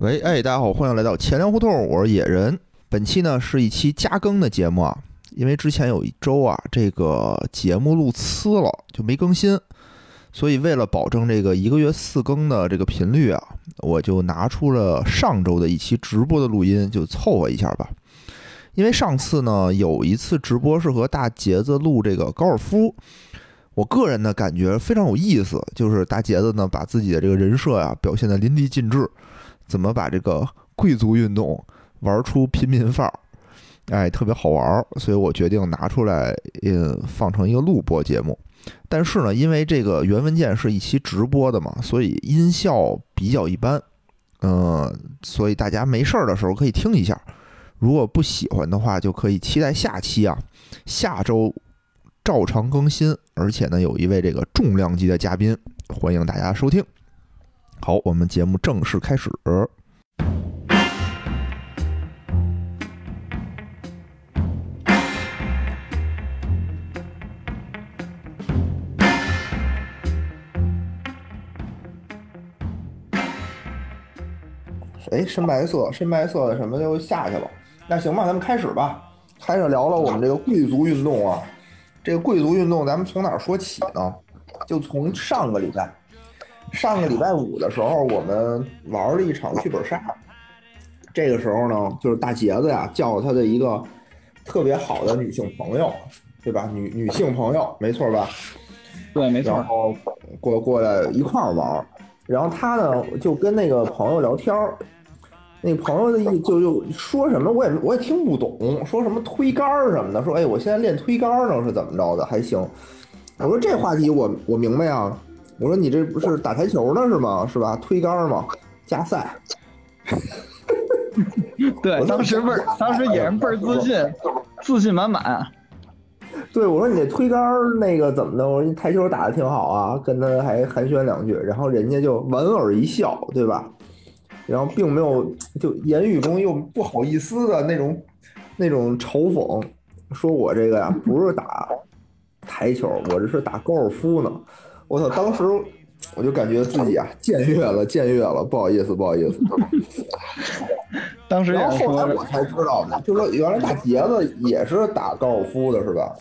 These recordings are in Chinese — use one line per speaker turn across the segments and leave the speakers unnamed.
喂，哎，大家好，欢迎来到钱粮胡同，我是野人。本期呢是一期加更的节目啊，因为之前有一周啊，这个节目录呲了，就没更新，所以为了保证这个一个月四更的这个频率啊，我就拿出了上周的一期直播的录音，就凑合一下吧。因为上次呢有一次直播是和大杰子录这个高尔夫，我个人呢感觉非常有意思，就是大杰子呢把自己的这个人设呀表现的淋漓尽致。怎么把这个贵族运动玩出平民范儿？哎，特别好玩儿，所以我决定拿出来，嗯，放成一个录播节目。但是呢，因为这个原文件是一期直播的嘛，所以音效比较一般，嗯，所以大家没事儿的时候可以听一下。如果不喜欢的话，就可以期待下期啊，下周照常更新，而且呢，有一位这个重量级的嘉宾，欢迎大家收听。好，我们节目正式开始。哎，深白色，深白色的什么就下去了。那行吧，咱们开始吧。开始聊聊我们这个贵族运动啊。这个贵族运动，咱们从哪儿说起呢？就从上个礼拜。上个礼拜五的时候，我们玩了一场剧本杀。这个时候呢，就是大杰子呀叫他的一个特别好的女性朋友，对吧？女女性朋友，没错吧？
对，没错。
然后过过来一块儿玩，然后他呢就跟那个朋友聊天儿，那朋友的意就就说什么我也我也听不懂，说什么推杆儿什么的，说哎我现在练推杆儿呢是怎么着的？还行。我说这话题我我明白啊。我说你这不是打台球呢是吗？是吧？推杆吗，加赛。
对，当时倍儿，当时也是倍儿自信，自信满满。
对，我说你这推杆那个怎么的？我说你台球打的挺好啊，跟他还寒暄两句，然后人家就莞尔一笑，对吧？然后并没有就言语中又不好意思的那种那种嘲讽，说我这个呀不是打台球，我这是打高尔夫呢。我操！当时我就感觉自己啊僭越了，僭越了，不好意思，不好意思。
当时，
然后后来我才知道的，就说原来大杰子也是打高尔夫的，是吧？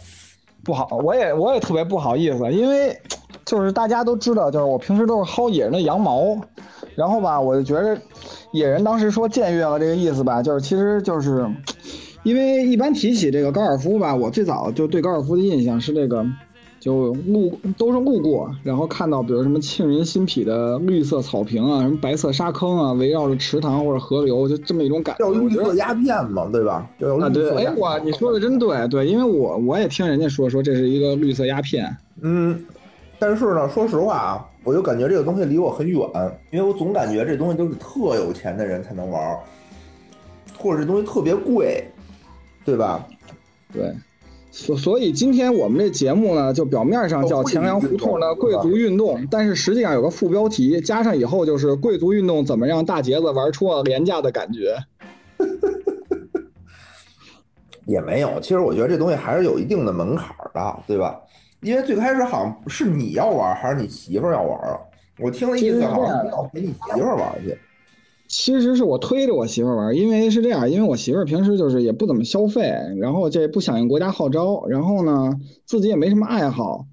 不好，我也我也特别不好意思，因为就是大家都知道，就是我平时都是薅野人的羊毛，然后吧，我就觉得野人当时说僭越了这个意思吧，就是其实就是因为一般提起这个高尔夫吧，我最早就对高尔夫的印象是那个。就路都是路过，然后看到比如什么沁人心脾的绿色草坪啊，什么白色沙坑啊，围绕着池塘或者河流，就这么一种感觉。
叫绿色鸦片嘛，对吧？
啊，对，哎，我你说的真对，对，因为我我也听人家说说这是一个绿色鸦片。
嗯，但是呢，说实话啊，我就感觉这个东西离我很远，因为我总感觉这东西都是特有钱的人才能玩，或者这东西特别贵，对吧？
对。所所以今天我们这节目呢，就表面上叫钱粮胡同的贵族运动，但是实际上有个副标题，加上以后就是贵族运动怎么让大杰子玩出了廉价的感觉？
也没有，其实我觉得这东西还是有一定的门槛的，对吧？因为最开始好像是你要玩，还是你媳妇要玩啊？我听的意思好像你要陪你媳妇玩去。
其实是我推着我媳妇玩，因为是这样，因为我媳妇平时就是也不怎么消费，然后这不响应国家号召，然后呢自己也没什么爱好。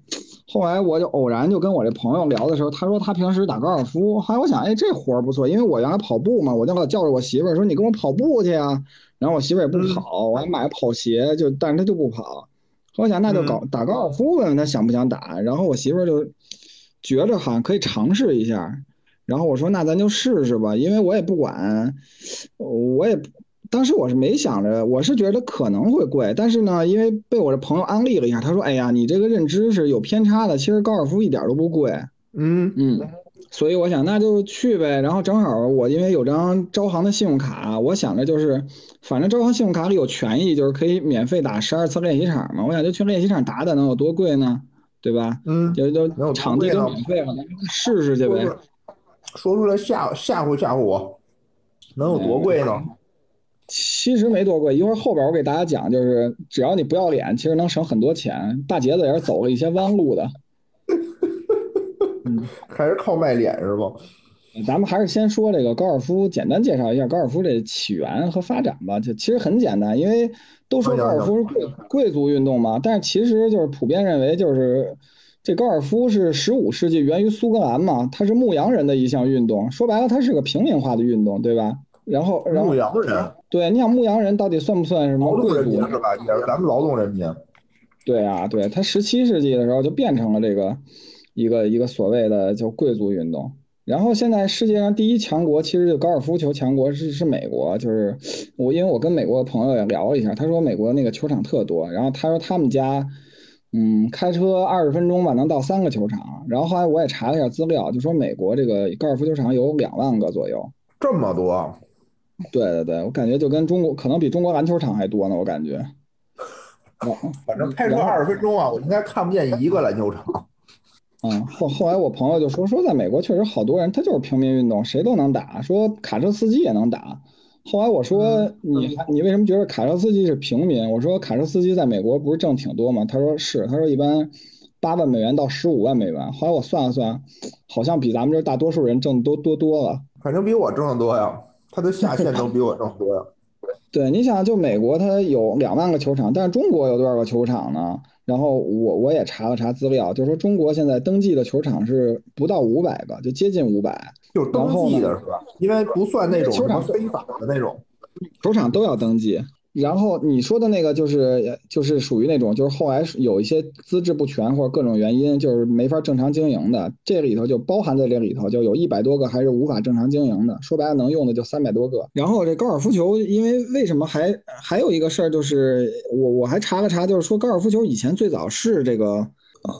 后来我就偶然就跟我这朋友聊的时候，他说他平时打高尔夫。后来我想，哎，这活儿不错，因为我原来跑步嘛，我就老叫着我媳妇说你跟我跑步去啊。然后我媳妇也不跑，我还买跑鞋，就但是她就不跑。我想那就搞打高尔夫问问她想不想打。然后我媳妇就觉着好像可以尝试一下。然后我说那咱就试试吧，因为我也不管，我也当时我是没想着，我是觉得可能会贵，但是呢，因为被我的朋友安利了一下，他说，哎呀，你这个认知是有偏差的，其实高尔夫一点都不贵，
嗯
嗯，所以我想那就去呗。然后正好我因为有张招行的信用卡，我想着就是，反正招行信用卡里有权益，就是可以免费打十二次练习场嘛，我想就去练习场打打，能有多贵呢？对吧？
嗯，
就就场地都免费了，试试去呗。
说出来吓吓唬吓唬我，能有多贵呢？
其实没多贵，一会儿后边我给大家讲，就是只要你不要脸，其实能省很多钱。大杰子也是走了一些弯路的，嗯
还是靠卖脸是不？
咱们还是先说这个高尔夫，简单介绍一下高尔夫这起源和发展吧。就其实很简单，因为都说高尔夫是贵贵族运动嘛，但是其实就是普遍认为就是这高尔夫是十五世纪源于苏格兰嘛，它是牧羊人的一项运动，说白了它是个平民化的运动，对吧？然后，然后
牧羊人，
对，你想牧羊人到底算不算什么
劳动人
贵族？
民是吧？也是咱们劳动人民。
对啊，对，他十七世纪的时候就变成了这个一个一个所谓的就贵族运动。然后现在世界上第一强国其实就高尔夫球强国是是美国，就是我因为我跟美国的朋友也聊了一下，他说美国那个球场特多，然后他说他们家嗯开车二十分钟吧能到三个球场，然后后来我也查了一下资料，就说美国这个高尔夫球场有两万个左右。
这么多，
对对对，我感觉就跟中国可能比中国篮球场还多呢，我感觉。哦，
反正开车二十分钟啊，我应该看不见一个篮球场。
嗯，后后来我朋友就说说，在美国确实好多人他就是平民运动，谁都能打，说卡车司机也能打。后来我说你你为什么觉得卡车司机是平民？我说卡车司机在美国不是挣挺多吗？他说是，他说一般八万美元到十五万美元。后来我算了算，好像比咱们这大多数人挣的都多多了。
反正比我挣的多呀，他的下限都比我挣多呀。
对，你想，就美国它有两万个球场，但是中国有多少个球场呢？然后我我也查了查资料，就是说中国现在登记的球场是不到五百个，就接近五百。
就是登记的是吧？因为不算那种球场非法的那种。
球场都要登记。然后你说的那个就是就是属于那种就是后来有一些资质不全或者各种原因就是没法正常经营的，这里头就包含在这里头，就有一百多个还是无法正常经营的。说白了，能用的就三百多个。然后这高尔夫球，因为为什么还还有一个事儿就是我我还查了查，就是说高尔夫球以前最早是这个。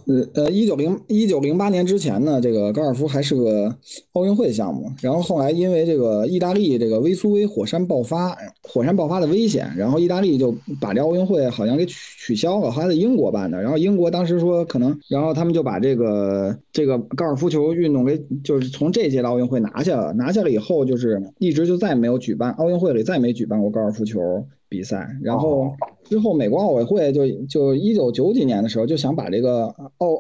呃呃，一九零一九零八年之前呢，这个高尔夫还是个奥运会项目。然后后来因为这个意大利这个威苏威火山爆发，火山爆发的危险，然后意大利就把这奥运会好像给取取消了，后来在英国办的。然后英国当时说可能，然后他们就把这个这个高尔夫球运动给就是从这届的奥运会拿下了，拿下了以后就是一直就再也没有举办奥运会里再没举办过高尔夫球比赛。然后之后美国奥委会就就一九九几年的时候就想把这个奥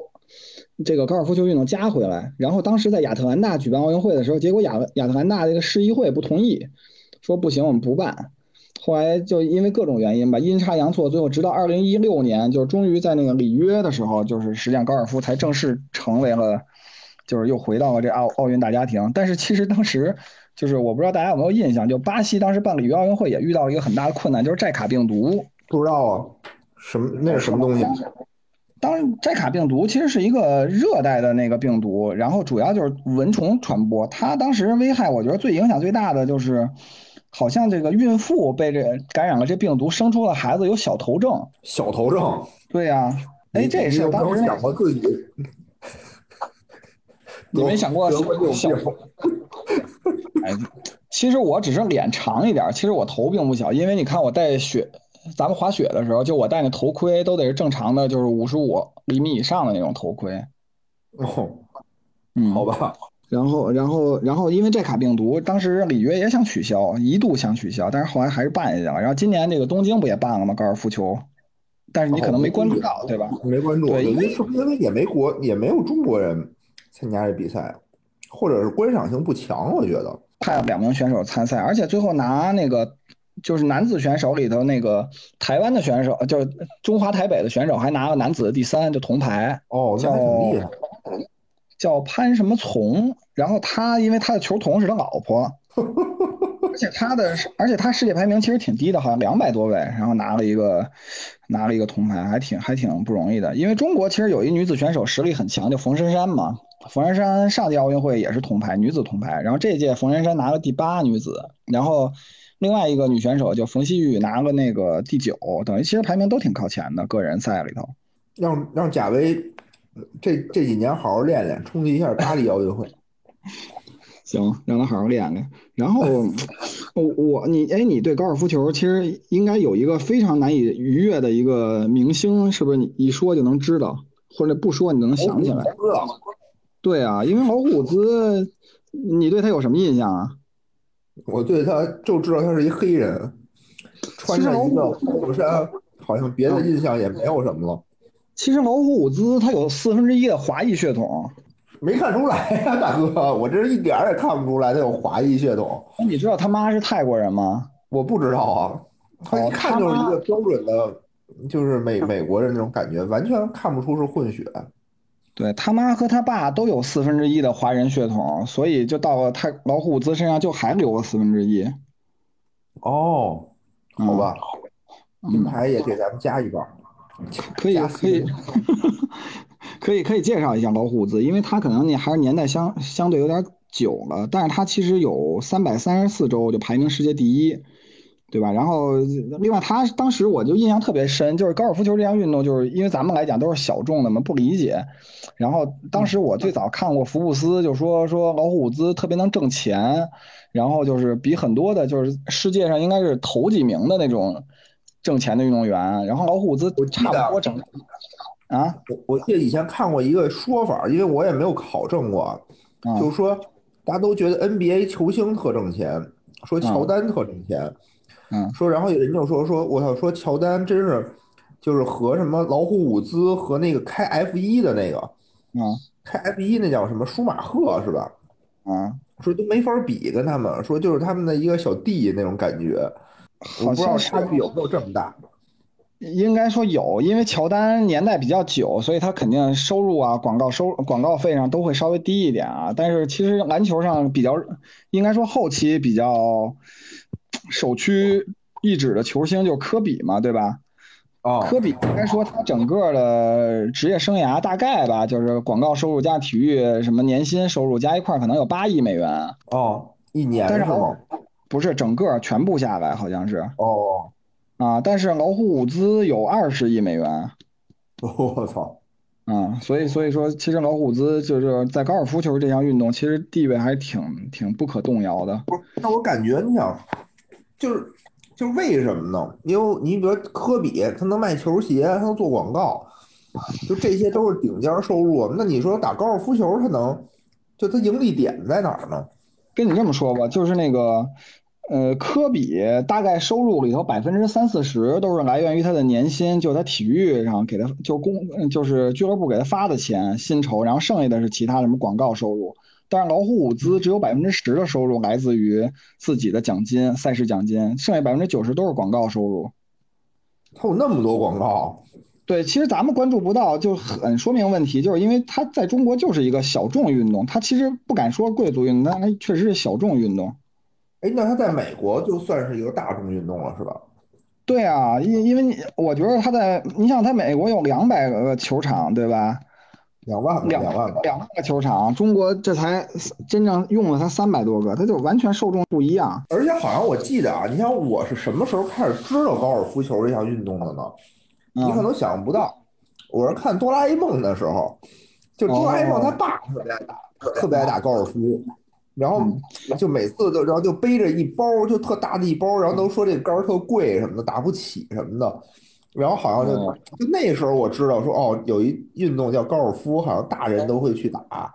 这个高尔夫球运动加回来，然后当时在亚特兰大举办奥运会的时候，结果亚亚特兰大这个市议会不同意，说不行，我们不办。后来就因为各种原因吧，阴差阳错，最后直到二零一六年，就是终于在那个里约的时候，就是实际上高尔夫才正式成为了，就是又回到了这奥奥运大家庭。但是其实当时就是我不知道大家有没有印象，就巴西当时办里约奥运会也遇到一个很大的困难，就是寨卡病毒。
不知道啊，什么那是什么东西？
当寨卡病毒其实是一个热带的那个病毒，然后主要就是蚊虫传播。它当时危害，我觉得最影响最大的就是，好像这个孕妇被这感染了这病毒，生出了孩子有小头症。
小头症。
对呀、哎，这也是当时那
想过自己？
你没想过小
病？
哎，其实我只是脸长一点，其实我头并不小，因为你看我戴雪，咱们滑雪的时候，就我戴那头盔都得是正常的，就是五十五厘米以上的那种头盔。
哦，
嗯，
好吧。
然后，然后，然后，因为这卡病毒，当时里约也想取消，一度想取消，但是后来还是办下去了。然后今年这个东京不也办了吗？高尔夫球，但是你可能没关注到，对吧？
没关注，
对
因为是因为也没国也没有中国人参加这比赛，或者是观赏性不强？我觉得。
派了两名选手参赛，而且最后拿那个就是男子选手里头那个台湾的选手，就是中华台北的选手，还拿了男子的第三，就铜牌，
哦，那还挺厉害。
叫潘什么从。然后他因为他的球童是他老婆，而且他的而且他世界排名其实挺低的，好像两百多位，然后拿了一个拿了一个铜牌，还挺还挺不容易的。因为中国其实有一女子选手实力很强，就冯珊珊嘛。冯珊珊上届奥运会也是铜牌，女子铜牌。然后这届冯珊珊拿了第八女子，然后另外一个女选手就冯曦玉拿了那个第九，等于其实排名都挺靠前的，个人赛里头。
让让贾威这这几年好好练练，冲击一下巴黎奥运会。
行，让他好好练练。然后 我我你哎，你对高尔夫球其实应该有一个非常难以逾越的一个明星，是不是？你一说就能知道，或者不说你就能想起来。对啊，因为老虎兹，你对他有什么印象啊？
我对他就知道他是一黑人，穿上一个护衫，好像别的印象也没有什么了。
其实老虎伍兹他有四分之一的华裔血统。
没看出来呀，大哥，我这一点儿也看不出来他有华裔血统。
那你知道他妈是泰国人吗？
我不知道啊，他一看就是一个标准的，就是美美国人那种感觉，完全看不出是混血。
对他妈和他爸都有四分之一的华人血统，所以就到了泰老虎伍兹身上就还留了四分之一。
哦，好吧，金牌也给咱们加一半，
可以可以。可以 可以介绍一下老虎子，因为他可能你还是年代相相对有点久了，但是他其实有三百三十四周就排名世界第一，对吧？然后另外他当时我就印象特别深，就是高尔夫球这项运动，就是因为咱们来讲都是小众的嘛，不理解。然后当时我最早看过福布斯，就说说老虎伍兹特别能挣钱，然后就是比很多的就是世界上应该是头几名的那种挣钱的运动员，然后老虎伍兹差不多整。啊，
我我记得以前看过一个说法，因为我也没有考证过，就是说大家都觉得 NBA 球星特挣钱，说乔丹特挣钱，
嗯，
说然后有人就说说我操，说乔丹真是就是和什么老虎伍兹和那个开 F 一的那个，
嗯，
开 F 一那叫什么舒马赫是吧？
啊，
说都没法比跟他们，说就是他们的一个小弟那种感觉，我不知道差距有没有这么大。
应该说有，因为乔丹年代比较久，所以他肯定收入啊、广告收、广告费上都会稍微低一点啊。但是其实篮球上比较，应该说后期比较首屈一指的球星就是科比嘛，对吧？
哦，
科比应该说他整个的职业生涯大概吧，就是广告收入加体育什么年薪收入加一块可能有八亿美元。
哦，一年
是
吗？
不是，整个全部下来好像是。
哦。
啊，但是老虎伍兹有二十亿美元，
我操！
啊，所以所以说，其实老虎兹就是在高尔夫球这项运动，其实地位还是挺挺不可动摇的。
不是，那我感觉你想，就是就是为什么呢？因为你比如科比，他能卖球鞋，他能做广告，就这些都是顶尖收入。那你说打高尔夫球，他能就他盈利点在哪儿呢？
跟你这么说吧，就是那个。呃，科比大概收入里头百分之三四十都是来源于他的年薪，就他体育上给他就公就是俱乐部给他发的钱薪酬，然后剩下的是其他什么广告收入。但是老虎伍兹只有百分之十的收入来自于自己的奖金、赛事奖金，剩下百分之九十都是广告收入。
他有那么多广告？
对，其实咱们关注不到，就很说明问题，就是因为它在中国就是一个小众运动，它其实不敢说贵族运动，但它确实是小众运动。
哎，那它在美国就算是一个大众运动了，是吧？
对啊，因因为你我觉得他在，你想他美国有两百个球场，对吧？
两万个，
两
万个，
两万个球场，中国这才真正用了他三百多个，他就完全受众不一样。
而且好像我记得啊，你想我是什么时候开始知道高尔夫球这项运动的呢？你可能想象不到，我是看哆啦 A 梦的时候，就哆啦 A 梦他爸特别爱打，特别爱打高尔夫。然后就每次都然后就背着一包就特大的一包，然后都说这杆儿特贵什么的，打不起什么的。然后好像就就那时候我知道说哦，有一运动叫高尔夫，好像大人都会去打，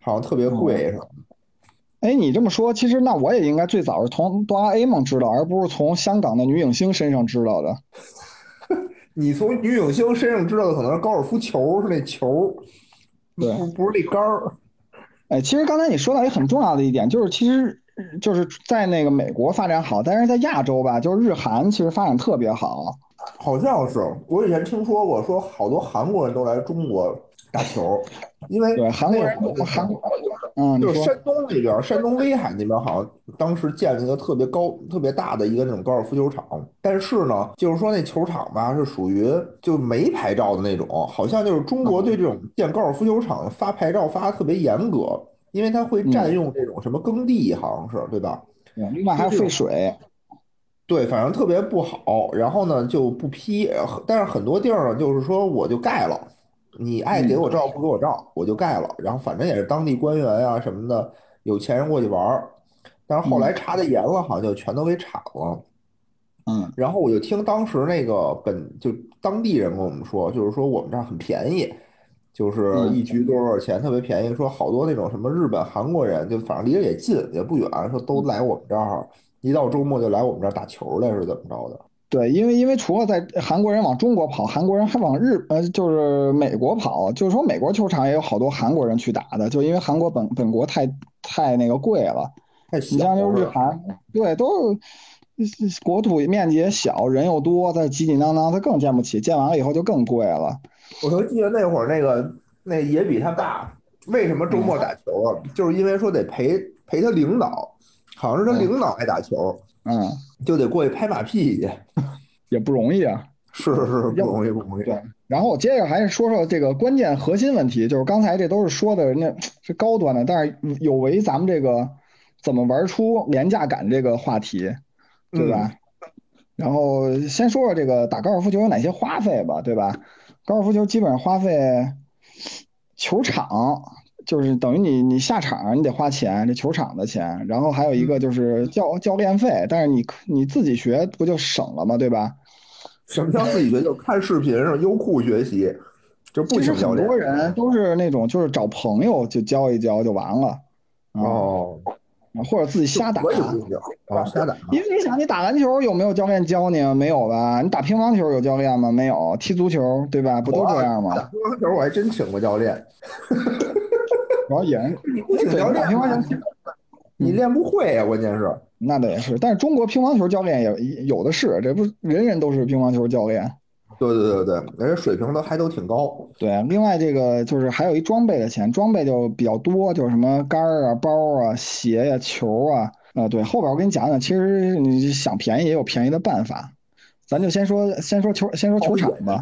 好像特别贵什么的。
哎，你这么说，其实那我也应该最早是从哆啦 A 梦知道，而不是从香港的女影星身上知道的。
你从女影星身上知道的可能是高尔夫球是那球，
对，
不不是那杆儿。
哎，其实刚才你说到一个很重要的一点，就是其实就是在那个美国发展好，但是在亚洲吧，就是日韩其实发展特别好。
好像是我以前听说过，说好多韩国人都来中国打球，因为
对韩国人韩嗯，
就是山东那边，山东威海那边好像当时建了一个特别高、特别大的一个那种高尔夫球场，但是呢，就是说那球场吧是属于就没牌照的那种，好像就是中国对这种建高尔夫球场发牌照发的特别严格，因为它会占用这种什么耕地，好像是对吧？
另外还费水，
对，反正特别不好，然后呢就不批，但是很多地儿呢就是说我就盖了。你爱给我照不给我照，我就盖了。然后反正也是当地官员啊什么的，有钱人过去玩儿。但是后来查的严了，好像就全都给铲了。
嗯。
然后我就听当时那个本就当地人跟我们说，就是说我们这儿很便宜，就是一局多少钱，特别便宜。说好多那种什么日本、韩国人，就反正离着也近，也不远，说都来我们这儿，一到周末就来我们这儿打球来，是怎么着的？
对，因为因为除了在韩国人往中国跑，韩国人还往日呃就是美国跑，就是说美国球场也有好多韩国人去打的，就因为韩国本本国太太那个贵了。你像就日韩，对，都是国土面积也小，人又多，再挤挤当当，他更建不起，建完了以后就更贵了。
我就记得那会儿那个那也比他大为什么周末打球啊？就是因为说得陪陪他领导，好像是他领导爱打球，
嗯，
就得过去拍马屁去。
也不容易啊。
是是是，不容易不容易。
对，然后我接着还是说说这个关键核心问题，就是刚才这都是说的人家是高端的，但是有违咱们这个怎么玩出廉价感这个话题，对吧？然后先说说这个打高尔夫球有哪些花费吧，对吧？高尔夫球基本上花费球场，就是等于你你下场你得花钱，这球场的钱，然后还有一个就是教教练费，但是你你自己学不就省了吗？对吧？
什么叫自己学？就看视频上优酷学习，就不
其实
请教练
很多。人都是那种就是找朋友就教一教就完了，啊，
哦，
或者自己瞎打。
瞎打。
因为你想，你打篮球有没有教练教你？没有吧？你打乒乓球有教练吗？没有。踢足球对吧？不都这样吗？
打乒乓球我还真请过教练，
然后也人
你不请
对
教练
打乒乓球，
你练不会呀，关键是。
那倒也是。但是中国乒乓球教练也有的是，这不是人人都是乒乓球教练。
对对对对，人家水平都还都挺高。
对，另外这个就是还有一装备的钱，装备就比较多，就是什么杆儿啊、包啊、鞋呀、球啊，啊，对，后边我给你讲讲，其实你想便宜也有便宜的办法，咱就先说先说球，先说球场吧，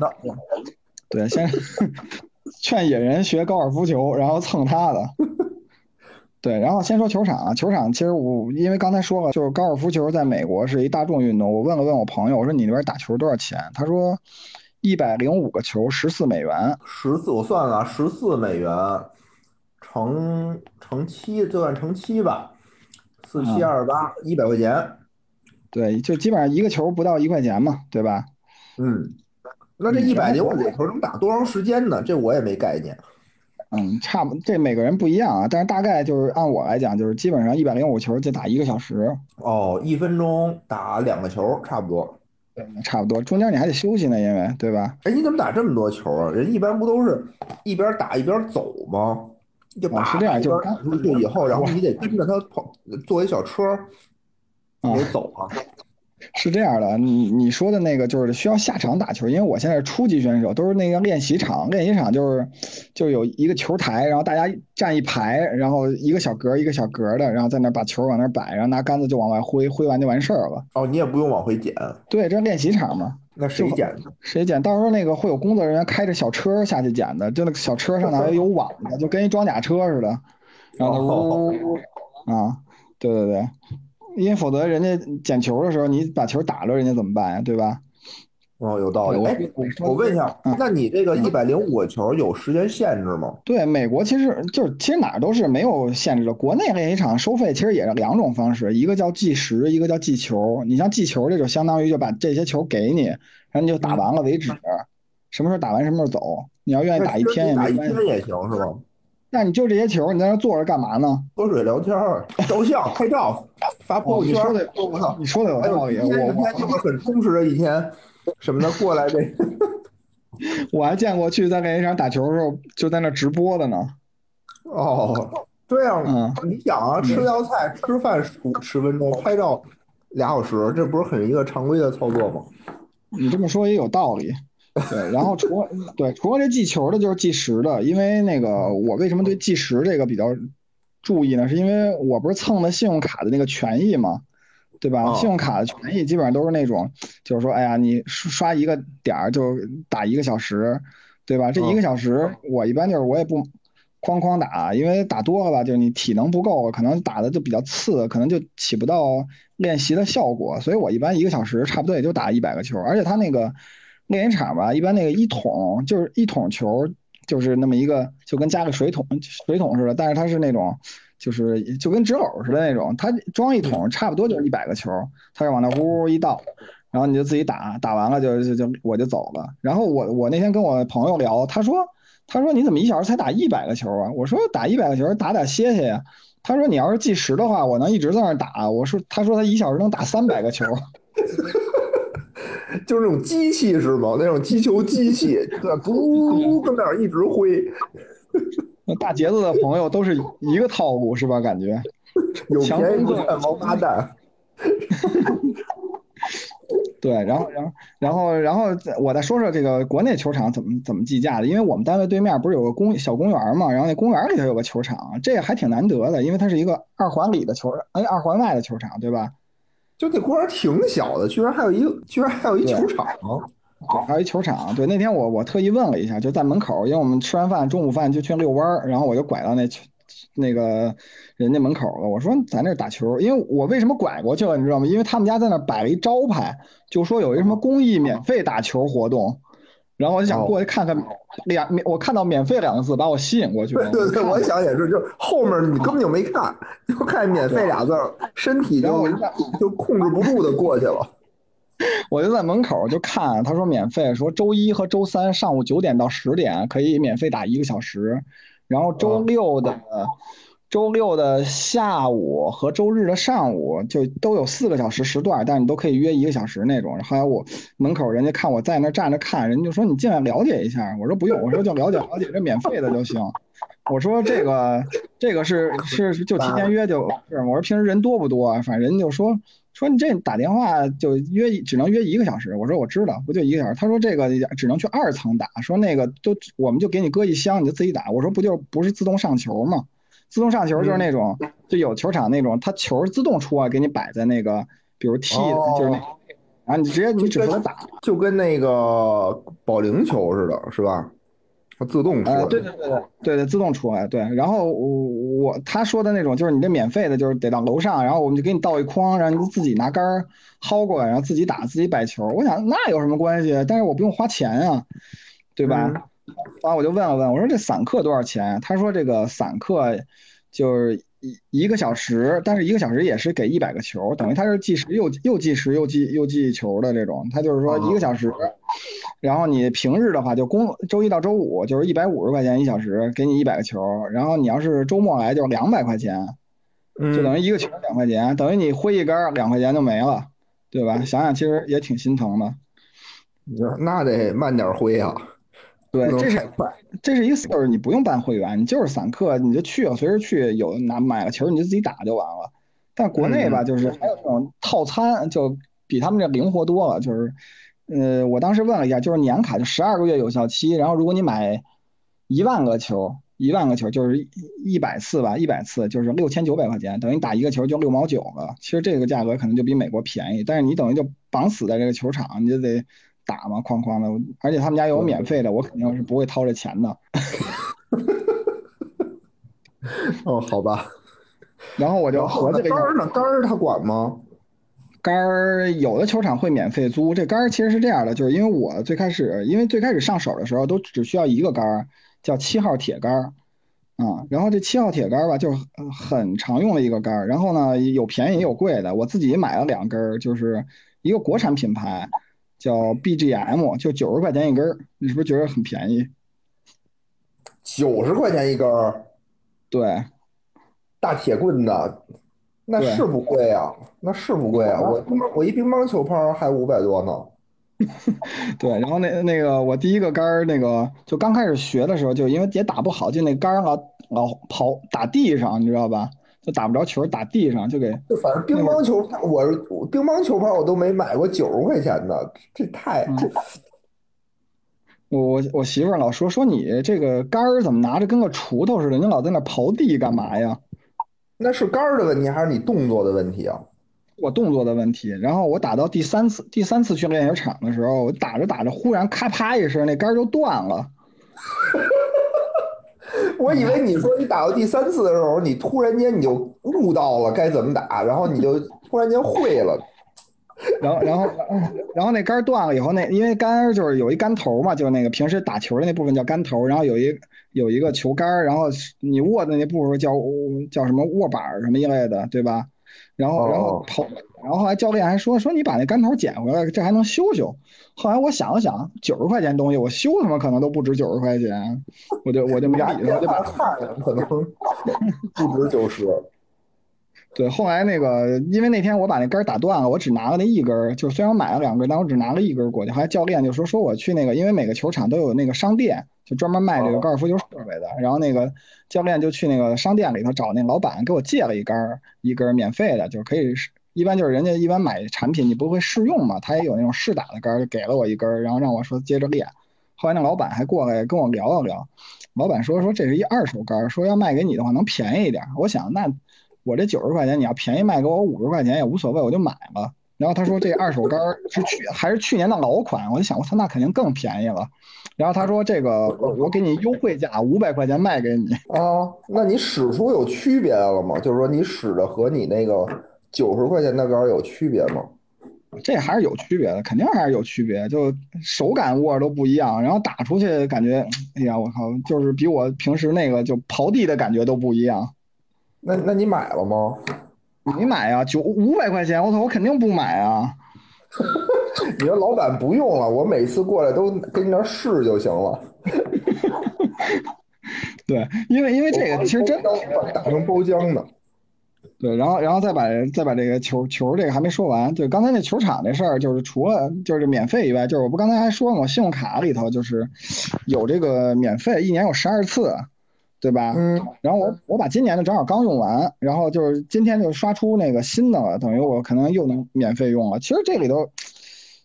对，先 劝野人学高尔夫球，然后蹭他的。对，然后先说球场啊，球场其实我因为刚才说了，就是高尔夫球在美国是一大众运动。我问了问我朋友，我说你那边打球多少钱？他说一百零五个球，十四美元。
十四，我算了，十四美元乘乘七，就算乘七吧，四七二十八，一百块钱。
对，就基本上一个球不到一块钱嘛，对吧？
嗯，那这一百零五球能打多长时间呢？这我也没概念。
嗯，差不，这每个人不一样啊，但是大概就是按我来讲，就是基本上一百零五球就打一个小时，
哦，一分钟打两个球，差不多。
对，差不多，中间你还得休息呢，因为对吧？
哎，你怎么打这么多球啊？人一般不都是一边打一边走吗？就
是这样就是
出去以后，然后你得跟着他跑，坐一小车，你得走啊。
是这样的，你你说的那个就是需要下场打球，因为我现在是初级选手，都是那个练习场，练习场就是就有一个球台，然后大家站一排，然后一个小格一个小格的，然后在那儿把球往那儿摆，然后拿杆子就往外挥，挥完就完事儿了。
哦，你也不用往回捡，
对，这是练习场嘛，
那谁捡的？
谁捡？到时候那个会有工作人员开着小车下去捡的，就那个小车上头还有网的，就跟一装甲车似的，然后呜呜呜啊，对对对，因为否则人家捡球的时候你把球打了，人家怎么办呀？对吧？
哦，有道理。
我
哎，
我
我问一下
嗯，
那你这个一百零五个球有时间限制吗？
对，美国其实就是其实哪儿都是没有限制的。国内练习场收费其实也是两种方式，一个叫计时，一个叫计球。你像计球这就相当于就把这些球给你，然后你就打完了为止，什么时候打完什么时候走。你要愿意打一天也
打一
没关系。
天也行是吧？
那你就这些球，你在那坐着干嘛呢？
喝水聊天儿、照相、拍照、发朋友圈
哦你说的
儿。我操！
你说的有道理，我
今天就是很充实的一天，什么的过来这。
我 我还见过去在练习场打球的时候就在那直播的呢。
哦，这样，
嗯
你想啊，吃道菜、吃饭十十分钟，拍照俩小时，这不是很一个常规的操作吗？
你这么说也有道理。对，然后除了对除了这计球的，就是计时的。因为那个我为什么对计时这个比较注意呢？是因为我不是蹭的信用卡的那个权益嘛，对吧？
哦
信用卡的权益基本上都是那种，就是说，哎呀，你刷刷一个点儿就打一个小时，对吧？这一个小时我一般就是我也不哐哐打，因为打多了吧，就是你体能不够，可能打的就比较次，可能就起不到练习的效果，所以我一般一个小时差不多也就打一百个球，而且他那个练习场吧，一般那个一桶就是一桶球，就是那么一个，就跟加个水桶水桶似的，但是它是那种。就是就跟纸篓似的那种，它装一桶差不多就是一百个球，它是往那呜呜一倒，然后你就自己打，打完了就就就我就走了。然后我我那天跟我朋友聊，他说他说你怎么一小时才打一百个球啊？我说打一百个球打打歇歇呀。他说你要是计时的话，我能一直在那打。我说他说他一小时能打三百个球。
就是那种机器是吗？那种击球机器，对，咕跟那儿一直挥。
那大杰子的朋友都是一个套路是吧？感觉
有便宜不占王八蛋。
对，然后，然后，然后，然后，我再说说这个国内球场怎么怎么计价的。因为我们单位对面不是有个公小公园嘛，然后那公园里头有个球场，这个还挺难得的，因为它是一个二环里的球，哎，二环外的球场，对吧？
就那公园挺小的，居然还有一个，居然还有一球场，
还有一球场。对，那天我我特意问了一下，就在门口，因为我们吃完饭中午饭就去遛弯儿，然后我就拐到那球。那个人家门口了，我说咱这打球，因为我为什么拐过去了，你知道吗？因为他们家在那摆了一招牌，就说有一什么公益免费打球活动，然后我就想过去看看，两我看到免费两个字把我吸引过去了。
对对，我想也是，就后面你根本就没看，就看免费俩字，身体就就控制不住的过去了。
我就在门口就看，他说免费，说周一和周三上午九点到十点可以免费打一个小时。然后周六的，周六的下午和周日的上午就都有四个小时时段，但是你都可以约一个小时那种。后来我门口人家看我在那站着看，人家就说你进来了解一下。我说不用，我说就了解了解这免费的就行。我说这个这个是是就提前约就是，我说平时人多不多？反正人就说。说你这打电话就约只能约一个小时，我说我知道，不就一个小时？他说这个只能去二层打，说那个都我们就给你搁一箱，你就自己打。我说不就不是自动上球吗？自动上球就是那种就有球场那种，它球自动出啊，给你摆在那个，比如 T 就是那，然后你直接你只负责打，
就跟那个保龄球似的，是吧？它自动出来，
对对对对对对，自动出来，对。然后我我他说的那种，就是你这免费的，就是得到楼上，然后我们就给你倒一筐，然后你自己拿杆儿薅过来，然后自己打，自己摆球。我想那有什么关系？但是我不用花钱啊，对吧？然后我就问了问，我说这散客多少钱？他说这个散客就是。一一个小时，但是一个小时也是给一百个球，等于他是计时又又计时又计又计球的这种。他就是说一个小时，然后你平日的话就工周一到周五就是一百五十块钱一小时，给你一百个球。然后你要是周末来就两百块钱，就等于一个球两块钱，等于你挥一杆两块钱就没了，对吧？想想其实也挺心疼的。
那得慢点挥啊。
对，这是这是一个就是你不用办会员，你就是散客，你就去，随时去，有拿买个球你就自己打就完了。但国内吧，就是还有这种套餐，就比他们这灵活多了。就是，呃，我当时问了一下，就是年卡就十二个月有效期，然后如果你买一万个球，一万个球就是一百次吧，一百次就是六千九百块钱，等于打一个球就六毛九了。其实这个价格可能就比美国便宜，但是你等于就绑死在这个球场，你就得。打嘛，哐哐的，而且他们家有免费的，我肯定是不会掏这钱的。
哦，好吧。
然后我就合计了一下，
杆儿呢？杆儿他管吗？
杆儿有的球场会免费租。这杆儿其实是这样的，就是因为我最开始，因为最开始上手的时候都只需要一个杆儿，叫七号铁杆儿啊。然后这七号铁杆儿吧，就是很常用的一个杆儿。然后呢，有便宜也有贵的，我自己买了两根儿，就是一个国产品牌。叫 BGM，就九十块钱一根儿，你是不是觉得很便宜？
九十块钱一根儿，
对，
大铁棍子，那是不贵啊，那是不贵啊。我我一乒乓球拍还五百多呢。
对，然后那那个我第一个杆儿，那个就刚开始学的时候，就因为也打不好，就那杆儿老老跑打地上，你知道吧？就打不着球，打地上就给。
就反正乒乓球拍，我乒乓球拍我都没买过九十块钱的，这太。
我我我媳妇儿老说说你这个杆儿怎么拿着跟个锄头似的，你老在那刨地干嘛呀？
那是杆儿的问题还是你动作的问题啊？
我动作的问题。然后我打到第三次，第三次去练球场的时候，我打着打着，忽然咔啪一声，那杆儿就断了。
我以为你说你打到第三次的时候，你突然间你就悟到了该怎么打，然后你就突然间会了，
然后然后然后那杆断了以后，那因为杆就是有一杆头嘛，就是那个平时打球的那部分叫杆头，然后有一有一个球杆，然后你握的那部分叫叫什么握把什么一类的，对吧？然后然后跑，然后后来教练还说说你把那杆头捡回来，这还能修修。后来我想了想，九十块钱东西我修他妈可能都不止九十块钱，我就我就没理他，我就把
看了，可能不止九十。
对，后来那个，因为那天我把那杆打断了，我只拿了那一根，就虽然我买了两根，但我只拿了一根过去。后来教练就说说我去那个，因为每个球场都有那个商店，就专门卖这个高尔夫球设备的。然后那个教练就去那个商店里头找那老板给我借了一根，一根免费的，就是可以。一般就是人家一般买产品你不会试用嘛，他也有那种试打的杆，就给了我一根，然后让我说接着练。后来那老板还过来跟我聊了聊，老板说说这是一二手杆，说要卖给你的话能便宜一点。我想那。我这九十块钱，你要便宜卖给我五十块钱也无所谓，我就买了。然后他说这二手杆是去还是去年的老款，我就想我操，那肯定更便宜了。然后他说这个我给你优惠价五百块钱卖给你
啊，那你使出有区别了吗？就是说你使的和你那个九十块钱的杆有区别吗？
这还是有区别的，肯定还是有区别，就手感握都不一样，然后打出去感觉，哎呀我靠，就是比我平时那个就刨地的感觉都不一样。
那那你买了吗？
没买啊，九五百块钱，我操，我肯定不买啊！
你说老板不用了，我每次过来都跟你那试就行了。
对，因为因为这个其实真
打成包浆的。
对，然后然后再把再把这个球球这个还没说完，对，刚才那球场那事儿，就是除了就是免费以外，就是我不刚才还说了，信用卡里头就是有这个免费，一年有十二次。对吧？
嗯，
然后我我把今年的正好刚用完，然后就是今天就刷出那个新的了，等于我可能又能免费用了。其实这里头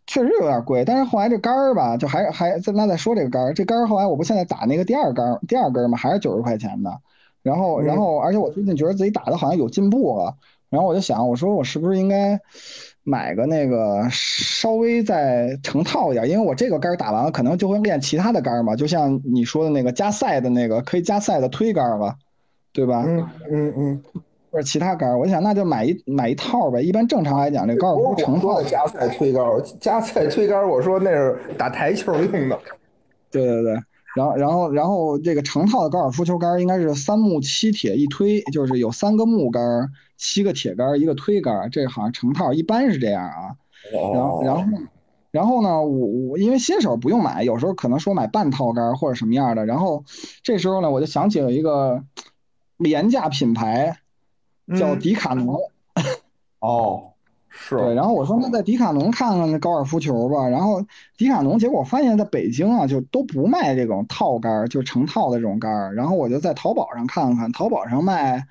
确实有点贵，但是后来这杆儿吧，就还还再那再说这个杆儿，这杆儿后来我不现在打那个第二杆第二根嘛，还是九十块钱的。然后然后而且我最近觉得自己打的好像有进步了，然后我就想，我说我是不是应该。买个那个稍微再成套一点，因为我这个杆打完了，可能就会练其他的杆嘛，就像你说的那个加赛的那个可以加赛的推杆了，对吧？
嗯嗯嗯，
或者其他杆，我想那就买一买一套呗。一般正常来讲，这高尔夫成套
加赛推杆，加赛推杆，我说那是打台球用的。
对对对，然后然后然后这个成套的高尔夫球杆应该是三木七铁一推，就是有三个木杆。七个铁杆，一个推杆，这好像成套，一般是这样啊。然后，然后，然后呢，我我因为新手不用买，有时候可能说买半套杆或者什么样的。然后这时候呢，我就想起了一个廉价品牌，叫迪卡侬。
哦，是。
对，然后我说那在迪卡侬看看那高尔夫球吧。然后迪卡侬，结果发现在北京啊，就都不卖这种套杆，就成套的这种杆儿。然后我就在淘宝上看看，淘宝上卖。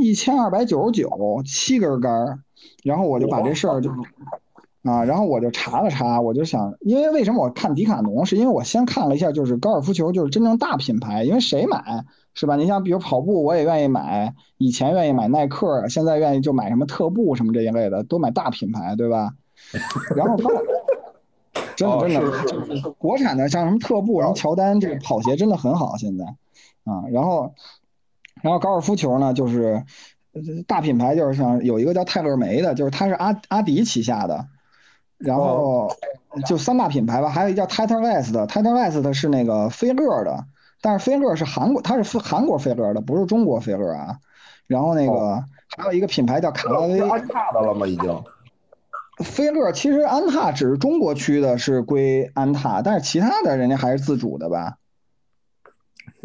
一千二百九十九，七根杆儿，然后我就把这事儿就啊，然后我就查了查，我就想，因为为什么我看迪卡侬，是因为我先看了一下，就是高尔夫球，就是真正大品牌，因为谁买是吧？你像比如跑步，我也愿意买，以前愿意买耐克，现在愿意就买什么特步什么这一类的，都买大品牌，对吧？然后 真的真的就是国产的，像什么特步、然后乔丹，这个跑鞋真的很好，现在啊，然后。然后高尔夫球呢，就是大品牌，就是像有一个叫泰勒梅的，就是它是阿阿迪旗下的，然后就三大品牌吧，还有一叫 Titleist 的，Titleist 是那个飞乐的，但是飞乐是韩国，它是韩国飞乐的，不是中国飞乐啊。然后那个还有一个品牌叫卡拉威，
安踏的了吗？已经。
飞乐其实安踏只是中国区的，是归安踏，但是其他的人家还是自主的吧。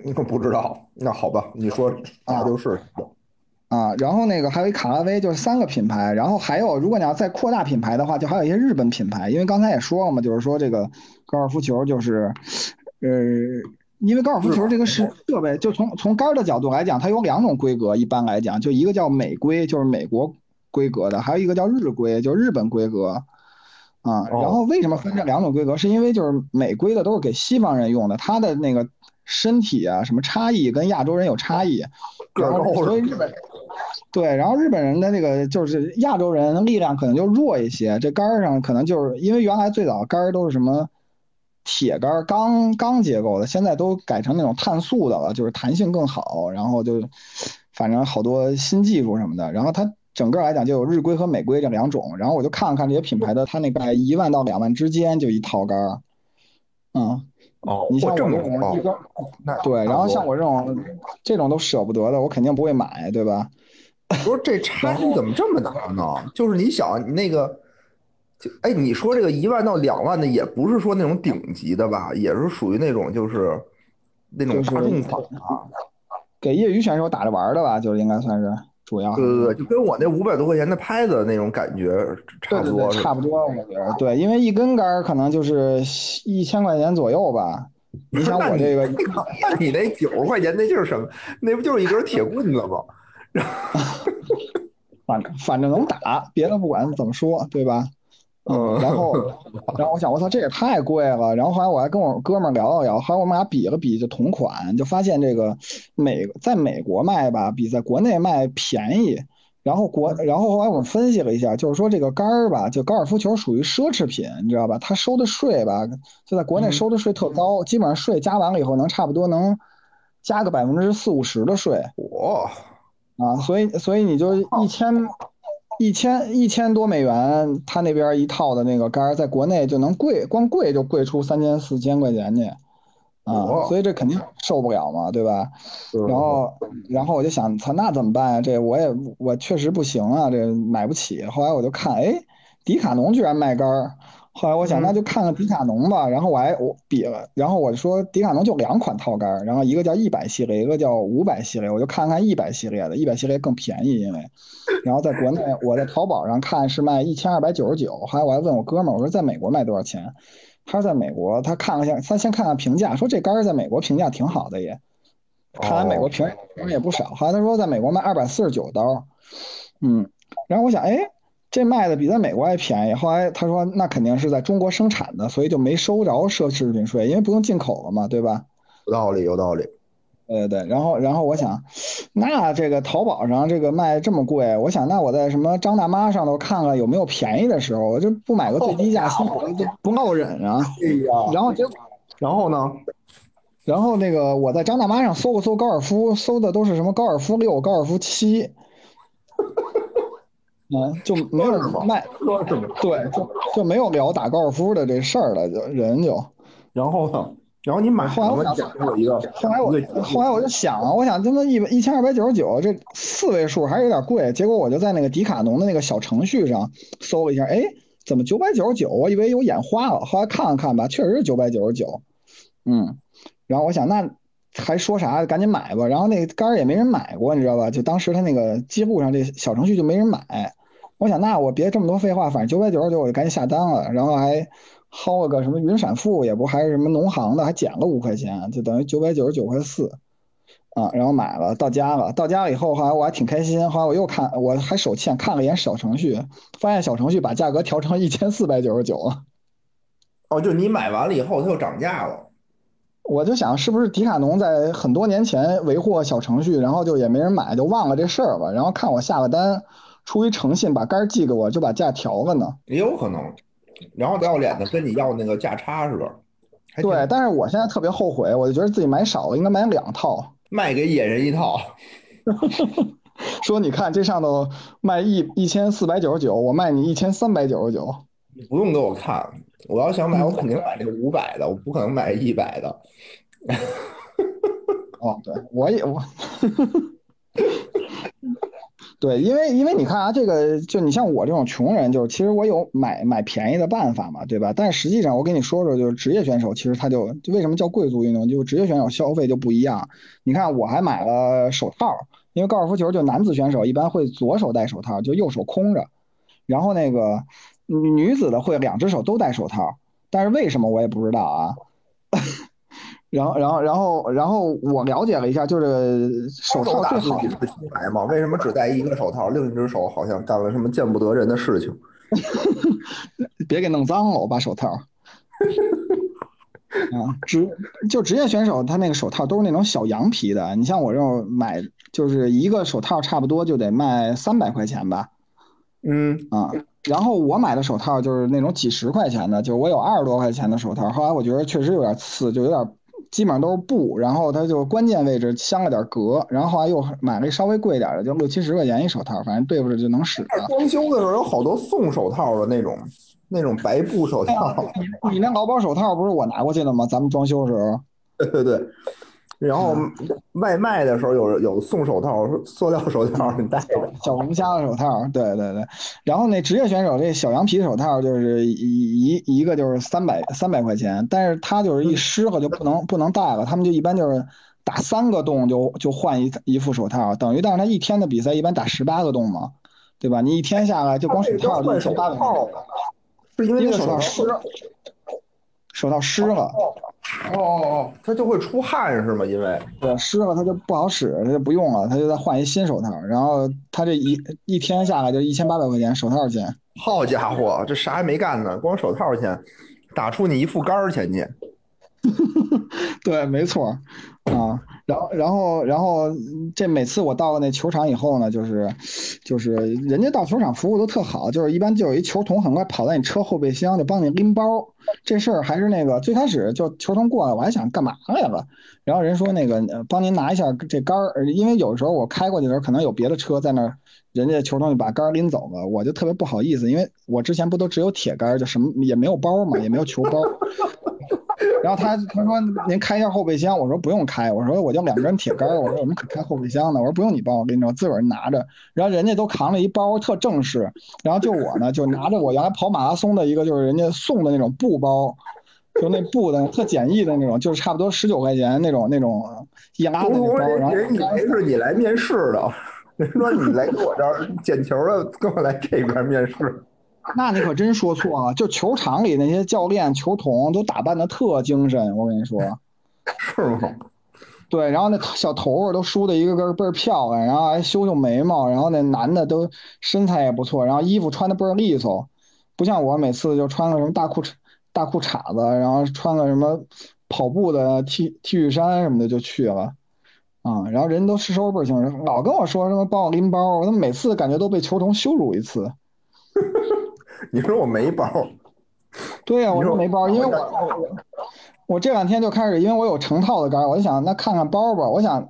不知道，那好吧，你说那就是。
啊，然后那个还有一卡拉威，就是三个品牌，然后还有，如果你要再扩大品牌的话，就还有一些日本品牌，因为刚才也说了嘛，就是说这个高尔夫球就是，呃，因为高尔夫球这个是设备，就从从杆的角度来讲，它有两种规格，一般来讲，就一个叫美规，就是美国规格的，还有一个叫日规，就日本规格。啊，然后为什么分这两种规格？是因为就是美规的都是给西方人用的，它的那个。身体啊，什么差异跟亚洲人有差异，然后所以日本对，然后日本人的那个就是亚洲人力量可能就弱一些，这杆儿上可能就是因为原来最早杆儿都是什么铁杆钢钢结构的，现在都改成那种碳素的了，就是弹性更好，然后就反正好多新技术什么的，然后它整个来讲就有日规和美规这两种，然后我就看了看这些品牌的，它那个一万到两万之间就一套杆儿，嗯。
哦，
你像我这
种
一根，对，然后像我这种这种都舍不得的，我肯定不会买，对吧？
不是这差距怎么这么大呢？就是你想，你那个，就哎，你说这个一万到两万的，也不是说那种顶级的吧？也是属于那种就是那种大众款啊，
给业余选手打着玩的吧？就应该算是。主要
对对对，就跟我那五百多块钱的拍子那种感觉差不多，
对对对，差不多，我觉得对，因为一根杆儿可能就是一千块钱左右吧。你想我这个，
那你那九十块钱那就是什么？那不就是一根铁棍子吗？
反反正能打，别的不管怎么说，对吧？嗯，然后，然后我想，我操，这也太贵了。然后后来我还跟我哥们儿聊了聊，后来我们俩比了比，就同款，就发现这个美在美国卖吧，比在国内卖便宜。然后国，然后后来我们分析了一下，就是说这个杆儿吧，就高尔夫球属于奢侈品，你知道吧？它收的税吧，就在国内收的税特高，基本上税加完了以后，能差不多能加个百分之四五十的税。
哇！
啊，所以所以你就一千一千一千多美元，他那边一套的那个杆儿，在国内就能贵，光贵就贵出三千四千块钱去。啊，所以这肯定受不了嘛，对吧？然后，然后我就想，操，那怎么办呀？这我也我确实不行啊，这买不起。后来我就看，哎，迪卡侬居然卖杆儿。后来我想，那就看看迪卡侬吧。然后我还我比了，然后我就说，迪卡侬就两款套杆儿，然后一个叫一百系列，一个叫五百系列。我就看看一百系列的，一百系列更便宜，因为，然后在国内我在淘宝上看是卖一千二百九十九。后来我还问我哥们儿，我说在美国卖多少钱？他说在美国，他看了下，他先看看评价，说这杆儿在美国评价挺好的也，看来美国评评也不少。后来他说在美国卖二百四十九刀，嗯，然后我想，哎，这卖的比在美国还便宜。后来他说那肯定是在中国生产的，所以就没收着奢侈品税，因为不用进口了嘛，对吧？
有道理，有道理。
对对，然后然后我想，那这个淘宝上这个卖这么贵，我想那我在什么张大妈上头看看有没有便宜的时候，我就不买个最低价，心里就不够忍啊。然后结果，
然后呢？
然后那个我在张大妈上搜了搜高尔夫，搜的都是什么高尔夫六、高尔夫七，嗯，就没有卖，对，就就没有聊打高尔夫的这事儿了，就人就。
然后呢？然后你买，
后来我
讲我一个，
后来我后来我就想啊，我想他妈一一千二百九十九，这四位数还是有点贵。结果我就在那个迪卡侬的那个小程序上搜了一下，哎，怎么九百九十九？我以为有眼花了，后来看了看吧，确实是九百九十九。嗯，然后我想那还说啥？赶紧买吧。然后那个杆儿也没人买过，你知道吧？就当时他那个记录上这小程序就没人买。我想那我别这么多废话，反正九百九十九我就赶紧下单了，然后还。薅了个什么云闪付，也不还是什么农行的，还减了五块钱，就等于九百九十九块四，啊，然后买了，到家了，到家了以后，后来我还挺开心，后来我又看，我还手欠看了一眼小程序，发现小程序把价格调成一千四百九十九了。
哦，就你买完了以后，它又涨价了。
我就想，是不是迪卡侬在很多年前维护小程序，然后就也没人买，就忘了这事儿吧，然后看我下了单，出于诚信把杆寄给我，就把价调了呢？
也有可能。然后不要脸的跟你要那个价差是吧？
对，但是我现在特别后悔，我就觉得自己买少了，应该买两套，
卖给野人一套。
说你看这上头卖一一千四百九十九，我卖你一千三百九十九。
你不用给我看，我要想买，我 肯定买这个五百的，我不可能买一百的。
哦，对，我也我。对，因为因为你看啊，这个就你像我这种穷人，就是其实我有买买便宜的办法嘛，对吧？但实际上我跟你说说，就是职业选手其实他就为什么叫贵族运动，就职业选手消费就不一样。你看我还买了手套，因为高尔夫球就男子选手一般会左手戴手套，就右手空着，然后那个女子的会两只手都戴手套，但是为什么我也不知道啊。然后，然后，然后，然后我了解了一下，就是手套最好
的品牌嘛？为什么只戴一个手套，另一只手好像干了什么见不得人的事情？
别给弄脏了，我把手套。啊，职就职业选手，他那个手套都是那种小羊皮的。你像我这种买，就是一个手套差不多就得卖三百块钱吧。
嗯
啊，然后我买的手套就是那种几十块钱的，就我有二十多块钱的手套。后来我觉得确实有点次，就有点。基本上都是布，然后它就关键位置镶了点格，然后后来又买了一稍微贵点的，就六七十块钱一手套，反正对付着就能使。
装修的时候有好多送手套的那种，那种白布手套。
你那劳保手套不是我拿过去的吗？咱们装修时候。
对对对。然后外卖的时候有有送手套，塑料手套你戴着，
小龙虾的手套，对对对。然后那职业选手这小羊皮手套就是一一一个就是三百三百块钱，但是他就是一湿了就不能不能戴了，他们就一般就是打三个洞就就换一一副手套，等于但是他一天的比赛一般打十八个洞嘛，对吧？你一天下来就光手套就一千八百块钱，
是因为
手
那个手
套湿了，手套湿了，
哦哦哦，它就会出汗是吗？因为
对，湿了它就不好使，它就不用了，它就再换一新手套，然后它这一一天下来就一千八百块钱手套钱。
好家伙，这啥也没干呢，光手套钱，打出你一副杆儿钱去。
对，没错啊。然后，然后，然后，这每次我到了那球场以后呢，就是，就是人家到球场服务都特好，就是一般就有一球童很快跑在你车后备箱，就帮你拎包。这事儿还是那个最开始就球童过来，我还想干嘛来了，然后人说那个帮您拿一下这杆儿，因为有时候我开过去的时候可能有别的车在那儿，人家球童就把杆儿拎走了，我就特别不好意思，因为我之前不都只有铁杆儿，就什么也没有包嘛，也没有球包。然后他他说您开一下后备箱，我说不用开，我说我就两根铁杆儿，我说我们可开后备箱呢，我说不用你帮我拎着，我自个儿拿着。然后人家都扛了一包，特正式，然后就我呢就拿着我原来跑马拉松的一个就是人家送的那种布包，就那布的特简易的那种，就是差不多十九块钱那种那种易拉的那包，然后
人以为是你来面试的，人说你来我这儿捡球的，跟我来这边面试。
那你可真说错了，就球场里那些教练、球童都打扮的特精神，我跟你说。
是吗？
对，然后那小头发都梳的一个个倍儿漂亮，然后还修修眉毛，然后那男的都身材也不错，然后衣服穿的倍儿利索，不像我每次就穿个什么大裤衩大裤衩子，然后穿个什么跑步的 T T 恤衫什么的就去了，啊，然后人都是收拾倍儿精神，老跟我说什么帮我拎包，我他妈每次感觉都被球童羞辱一次。
你说我没包，
对呀、我说没包，因为我我我这两天就开始，因为我有成套的杆儿，我就想那看看包吧。我想，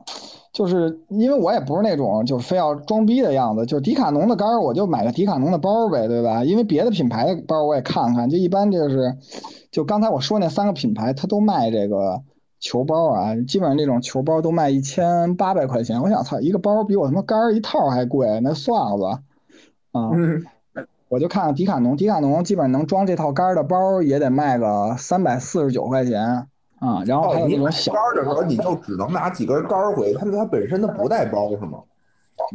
就是因为我也不是那种就非要装逼的样子，就是迪卡侬的杆儿，我就买个迪卡侬的包呗，对吧？因为别的品牌的包我也看看，就一般就是，就刚才我说那三个品牌，它都卖这个球包啊，基本上这种球包都卖一千八百块钱。我想，操，一个包比我他妈杆儿一套还贵，那算了吧，啊。
嗯，
我就看看迪卡侬，迪卡侬基本上能装这套杆儿的包也得卖个三百四十九块钱啊，然后还
哦，
有那种小
杆儿的时候，你就只能拿几根杆儿回去，它它本身它不带包是吗？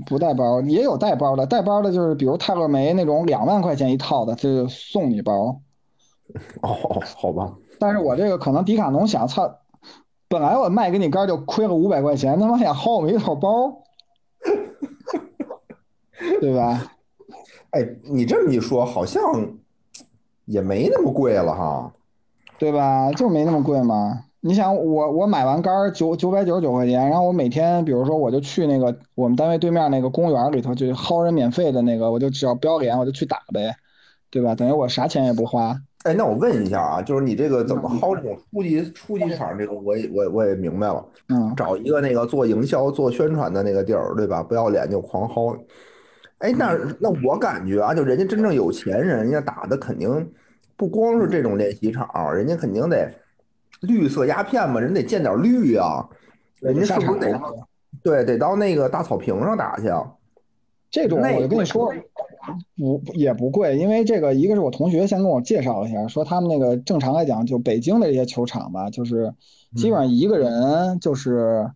不带包，也有带包的，带包的就是比如泰勒梅那种两万块钱一套的，这就送你包。
哦，好吧，
但是我这个可能迪卡侬想，操，本来我卖给你杆儿就亏了五百块钱，他妈想薅我们一套包，对吧？
哎，你这么一说，好像也没那么贵了哈。
对吧？就没那么贵嘛。你想我我买完杆儿九九百九十九块钱，然后我每天比如说我就去那个我们单位对面那个公园里头就薅人免费的那个，我就只要不要脸我就去打呗，对吧？等于我啥钱也不花。
哎，那我问一下啊，就是你这个怎么薅这种初级初级场，这个我也我也我也明白了，
嗯，
找一个那个做营销、做宣传的那个地儿，对吧？不要脸就狂薅。哎，那那我感觉啊，就人家真正有钱人，人家打的肯定不光是这种练习场，人家肯定得绿色鸦片嘛，人得见点绿啊，人家是不是得对得到那个大草坪上打去啊？
这种我就跟你说，不也不贵，因为这个一个是我同学先跟我介绍一下，说他们那个正常来讲，就北京的这些球场吧，就是基本上一个人就是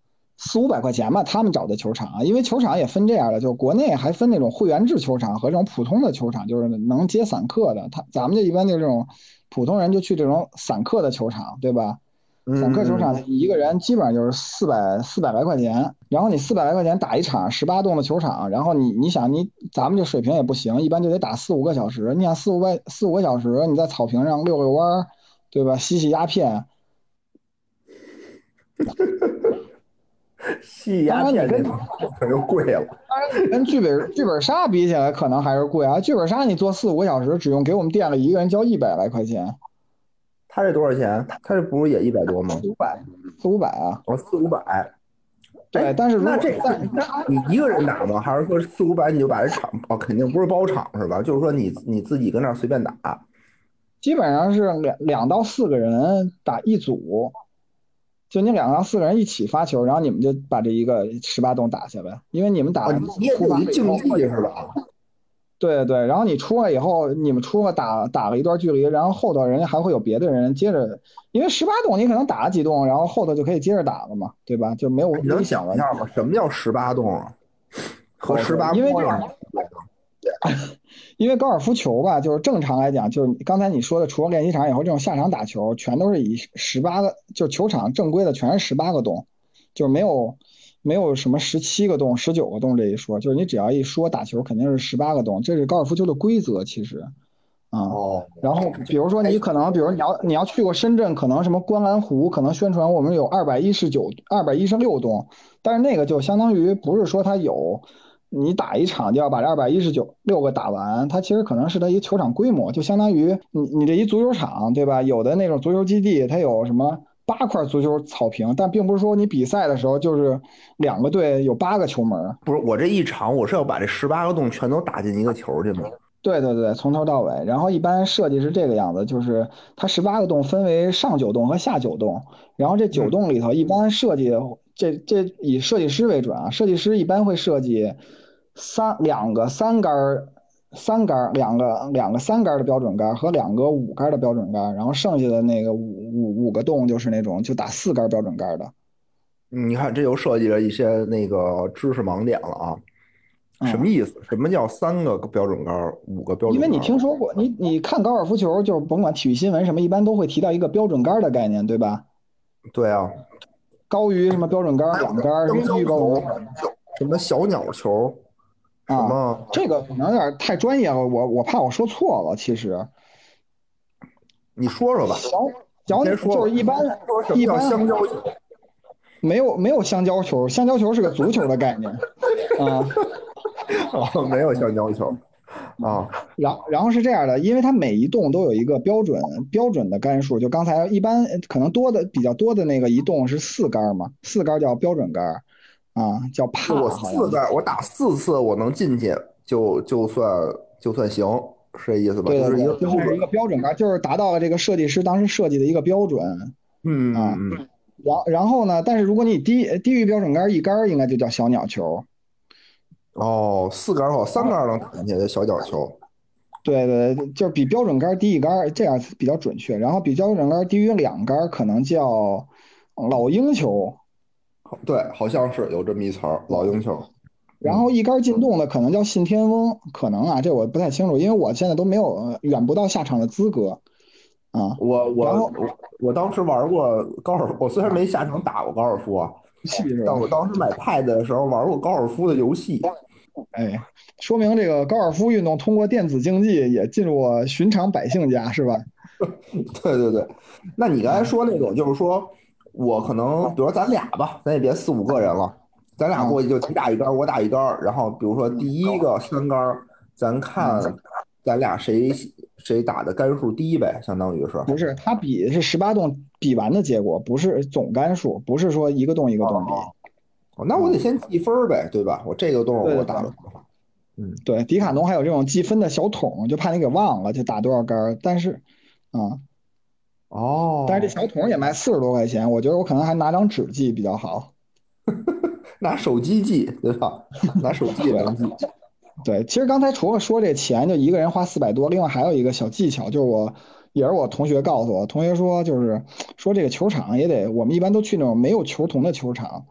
四五百块钱吧，他们找的球场啊，因为球场也分这样的，就是国内还分那种会员制球场和这种普通的球场，就是能接散客的，他咱们就一般就这种普通人就去这种散客的球场，对吧？散客球场一个人基本上就是四百四百来块钱，然后你四百来块钱打一场十八洞的球场，然后你你想你咱们这水平也不行，一般就得打四五个小时。你想四五百四五个小时，你在草坪上遛遛弯儿，对吧？吸吸鸦片，
吸鸦片这 可就贵了。
当然跟剧本剧本杀比起来，可能还是贵啊。剧本杀你做四五个小时，只用给我们店里一个人交一百来块钱，
他这多少钱？他这不是也一百多吗？
四五百四五百啊。
哦，四五百。
对，
哎
但是如果
那这
但
那你一个人打吗？还是说四五百你就把这场哦，肯定不是包场是吧？就是说你你自己跟那儿随便打。
基本上是两两到四个人打一组，就你两个四个人一起发球，然后你们就把这一个十八洞打下呗，因为你们打
哦，你也有一竞技是吧？
对对，然后你出来以后，你们出来打打了一段距离，然后后头人家还会有别的人接着，因为十八洞你可能打了几洞，然后后头就可以接着打了嘛，对吧？就没有
你能
危险了
讲一。下吗？什么叫十八洞啊？和十八
因为这
锅有什么
因为高尔夫球吧，就是正常来讲，就是刚才你说的，除了练习场以后，这种下场打球全都是以十八个，就是球场正规的全是十八个洞，就是没有没有什么十七个洞、十九个洞这一说，就是你只要一说打球，肯定是十八个洞，这是高尔夫球的规则，其实啊。
哦，
然后比如说你可能，比如你要你要去过深圳，可能什么观澜湖，可能宣传我们有二百一十九、二百一十六洞，但是那个就相当于不是说它有，你打一场就要把这二百一十九六个打完，它其实可能是它一球场规模，就相当于你你这一足球场，对吧？有的那种足球基地，它有什么八块足球草坪，但并不是说你比赛的时候就是两个队有八个球门，
不是，我这一场我是要把这十八个洞全都打进一个球去吗？
对对对，从头到尾。然后一般设计是这个样子，就是它十八个洞分为上九洞和下九洞。然后这九洞里头，一般设计这这以设计师为准啊，设计师一般会设计三两个三杆儿、三杆儿、两个两个三杆儿的标准杆儿和两个五杆儿的标准杆儿，然后剩下的那个五五五个洞就是那种就打四杆儿标准杆儿的。
嗯你看，这又设计了一些那个知识盲点了啊！什么意思？什么叫三个标准杆儿，五个标准？
因为你听说过，你你看高尔夫球，就是甭管体育新闻什么，一般都会提到一个标准杆儿的概念，对吧？
对啊，
高于什么标准杆儿、两杆儿，什么低于高
什么小鸟球，什
啊？这个可能有点太专业了，我我怕我说错了。其实
你说说吧，
小小就是一般一般
香蕉球？
没有没有香蕉球，香蕉球是个足球的概念 啊。
哦，没有香蕉球啊，
然然后是这样的，因为它每一栋都有一个标准标准的杆数，就刚才一般可能多的比较多的那个一栋是四杆嘛，四杆叫标准杆啊，叫帕
我四个，我打四次我能进去，就就算就算行，是这意思吧？
对
就是一个
一个标准杆，就是达到了这个设计师当时设计的一个标准。
嗯
啊然然后呢，但是如果你低低于标准杆一杆，应该就叫小鸟球。
哦，四杆儿好，三杆儿能打进去的小角球。
对对，对就是比标准杆低一杆，这样比较准确。然后比标准杆低于两杆，可能叫老鹰球。
对，好像是有这么一词儿，老鹰球。
然后一杆进洞的可能叫信天翁，可能啊，这我不太清楚，因为我现在都没有呃远不到下场的资格啊。
我我我我当时玩过高尔夫，我虽然没下场打过高尔夫但？我当时买 Pad 的时候玩过高尔夫的游戏。
哎，说明这个高尔夫运动通过电子竞技也进入了寻常百姓家，是吧？
对对对，那你刚才说那种，就是说我可能，比如说咱俩吧，咱也别四五个人了，咱俩过去就你打一杆儿，我打一杆儿，然后比如说第一个三杆儿，咱看咱俩谁谁打的杆数低呗，相当于是。
不是，他比是十八洞比完的结果，不是总杆数，不是说一个洞一个洞比。
哦，那我得先计分儿呗，对吧？我这个洞我打的多少？
对，迪卡侬还有这种计分的小桶，就怕你给忘了，就打多少杆儿。但是，啊，
哦，
但是这小桶也卖四十多块钱，我觉得我可能还拿张纸记比较好。
拿手机记，对吧？拿手机来记。
对，其实刚才除了说这钱，就一个人花四百多，另外还有一个小技巧，就是我也是我同学告诉我，同学说就是说这个球场也得，我们一般都去那种没有球童的球场，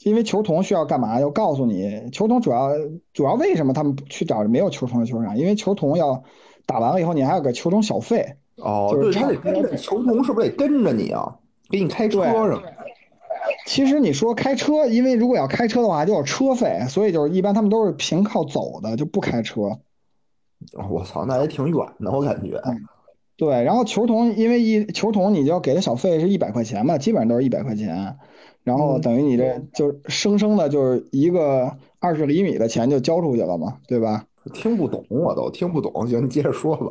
因为球童需要干嘛？要告诉你，球童主要主要为什么他们去找没有球童的球场？因为球童要打完了以后，你还要给球童小费。
哦，对，
就是
他得跟着球童，是不是得跟着你啊？给你开车什么的？
其实你说开车，因为如果要开车的话，就有车费，所以就是一般他们都是凭靠走的，就不开车。
哦我操，那也挺远的，我感觉。
对，然后球童，因为一球童你就要给的小费是一百块钱嘛，基本上都是一百块钱，然后
嗯
等于你这就生生的就是一个二十厘米的钱就交出去了嘛，对吧？
听不懂，我都听不懂。行，你接着说吧。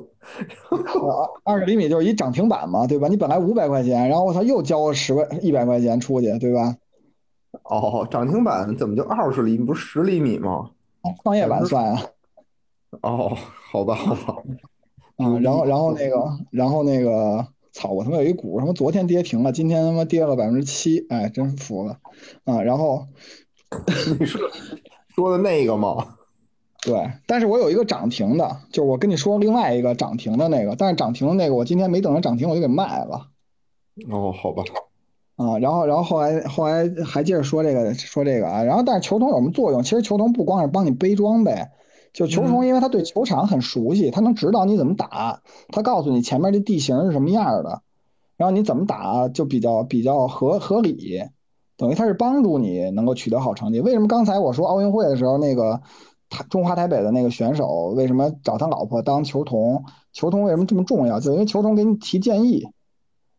呃 二十厘米就是一涨停板嘛，对吧？你本来五百块钱，然后我操又交了十块一百块钱出去，对吧？
哦，涨停板怎么就二十厘米，不是十厘米吗？
创业板算啊，
哦，好吧，好吧。
嗯，然后然后那个然后那个操，我他妈有一股他妈昨天跌停了，今天他妈跌了百分之七，哎，真服了啊！然后
你说说的那个吗？
对，但是我有一个涨停的，就是我跟你说另外一个涨停的那个，但是涨停的那个我今天没等着涨停我就给卖了。
哦，好吧。
啊，然后然后后来后来还接着说这个说这个啊，然后但是球童有什么作用？其实球童不光是帮你背装备，就球童因为他对球场很熟悉，他能指导你怎么打，他告诉你前面这地形是什么样的，然后你怎么打就比较比较合合理，等于他是帮助你能够取得好成绩。为什么刚才我说奥运会的时候那个台中华台北的那个选手为什么找他老婆当球童？球童为什么这么重要？就因为球童给你提建议，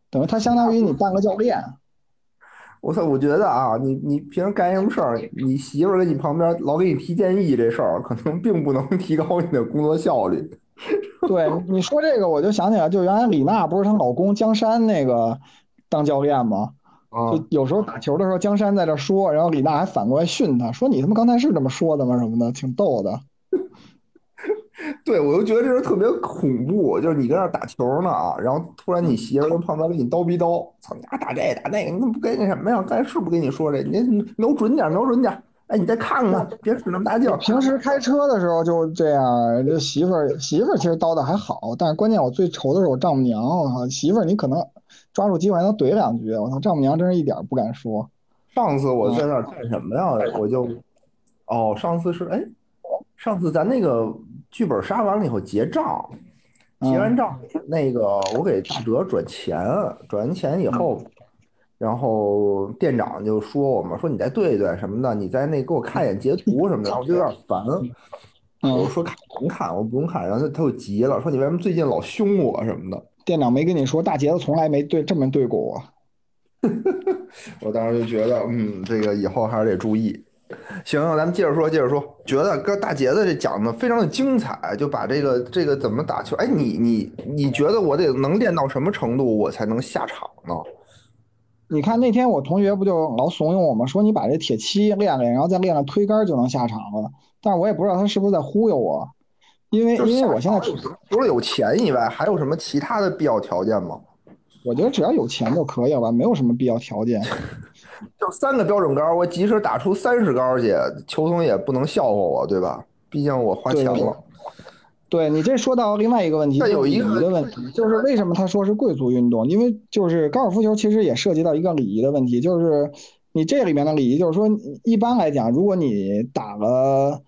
等于他相当于你半个教练。
我操！我觉得啊，你你平时干什么事儿，你媳妇儿在你旁边老给你提建议，这事儿可能并不能 提高你的工作效率。
对你说这个，我就想起来，就原来李娜不是她老公江山那个当教练吗？就有时候打球的时候，江山在这说，然后李娜还反过来训他，说你他妈刚才是这么说的吗？什么的，挺逗的。
对，我就觉得这人特别恐怖，就是你跟那打球呢啊，然后突然你媳妇跟旁边给你叨逼叨，操你丫打这打那个，你怎么不跟那什么呀？刚才是不跟你说这，你瞄准点，瞄准点，哎，你再看看，别使那么大劲。
平时开车的时候就这样，这媳妇儿媳妇儿其实叨的还好，但是关键我最愁的是我丈母娘，我操，媳妇儿你可能抓住机会还能怼两句，我操，丈母娘真是一点不敢说。
上次我在那干什么呀？我就，哦，上次是哎，上次咱那个。剧本杀完了以后结账，结完账那个我给大哲转钱，转完钱以后，然后店长就说我们说你再对对什么的，你再那给我看一眼截图什么的，我就有点烦。我说看能看，我不用看，然后他他就急了，说你为什么最近老凶我什么的？
店长没跟你说，大杰子从来没对这么对过我。
我当时就觉得，嗯，这个以后还是得注意。行，咱们接着说，接着说。觉得哥大杰子这讲的非常的精彩，就把这个这个怎么打球？哎，你你你觉得我得能练到什么程度，我才能下场呢？
你看那天我同学不就老怂恿我们说，你把这铁七练练，然后再练练推杆就能下场了。但是我也不知道他是不是在忽悠我，因为因为我现在
除了有钱以外，还有什么其他的必要条件吗？
我觉得只要有钱就可以了吧，没有什么必要条件。
就三个标准杆，我即使打出三十杆去，球童也不能笑话我，对吧？毕竟我花钱了。
对你这说到另外一个问题，
有一
个问题，就是为什么他说是贵族运动？因为就是高尔夫球其实也涉及到一个礼仪的问题，就是你这里面的礼仪，就是说一般来讲，如果你打了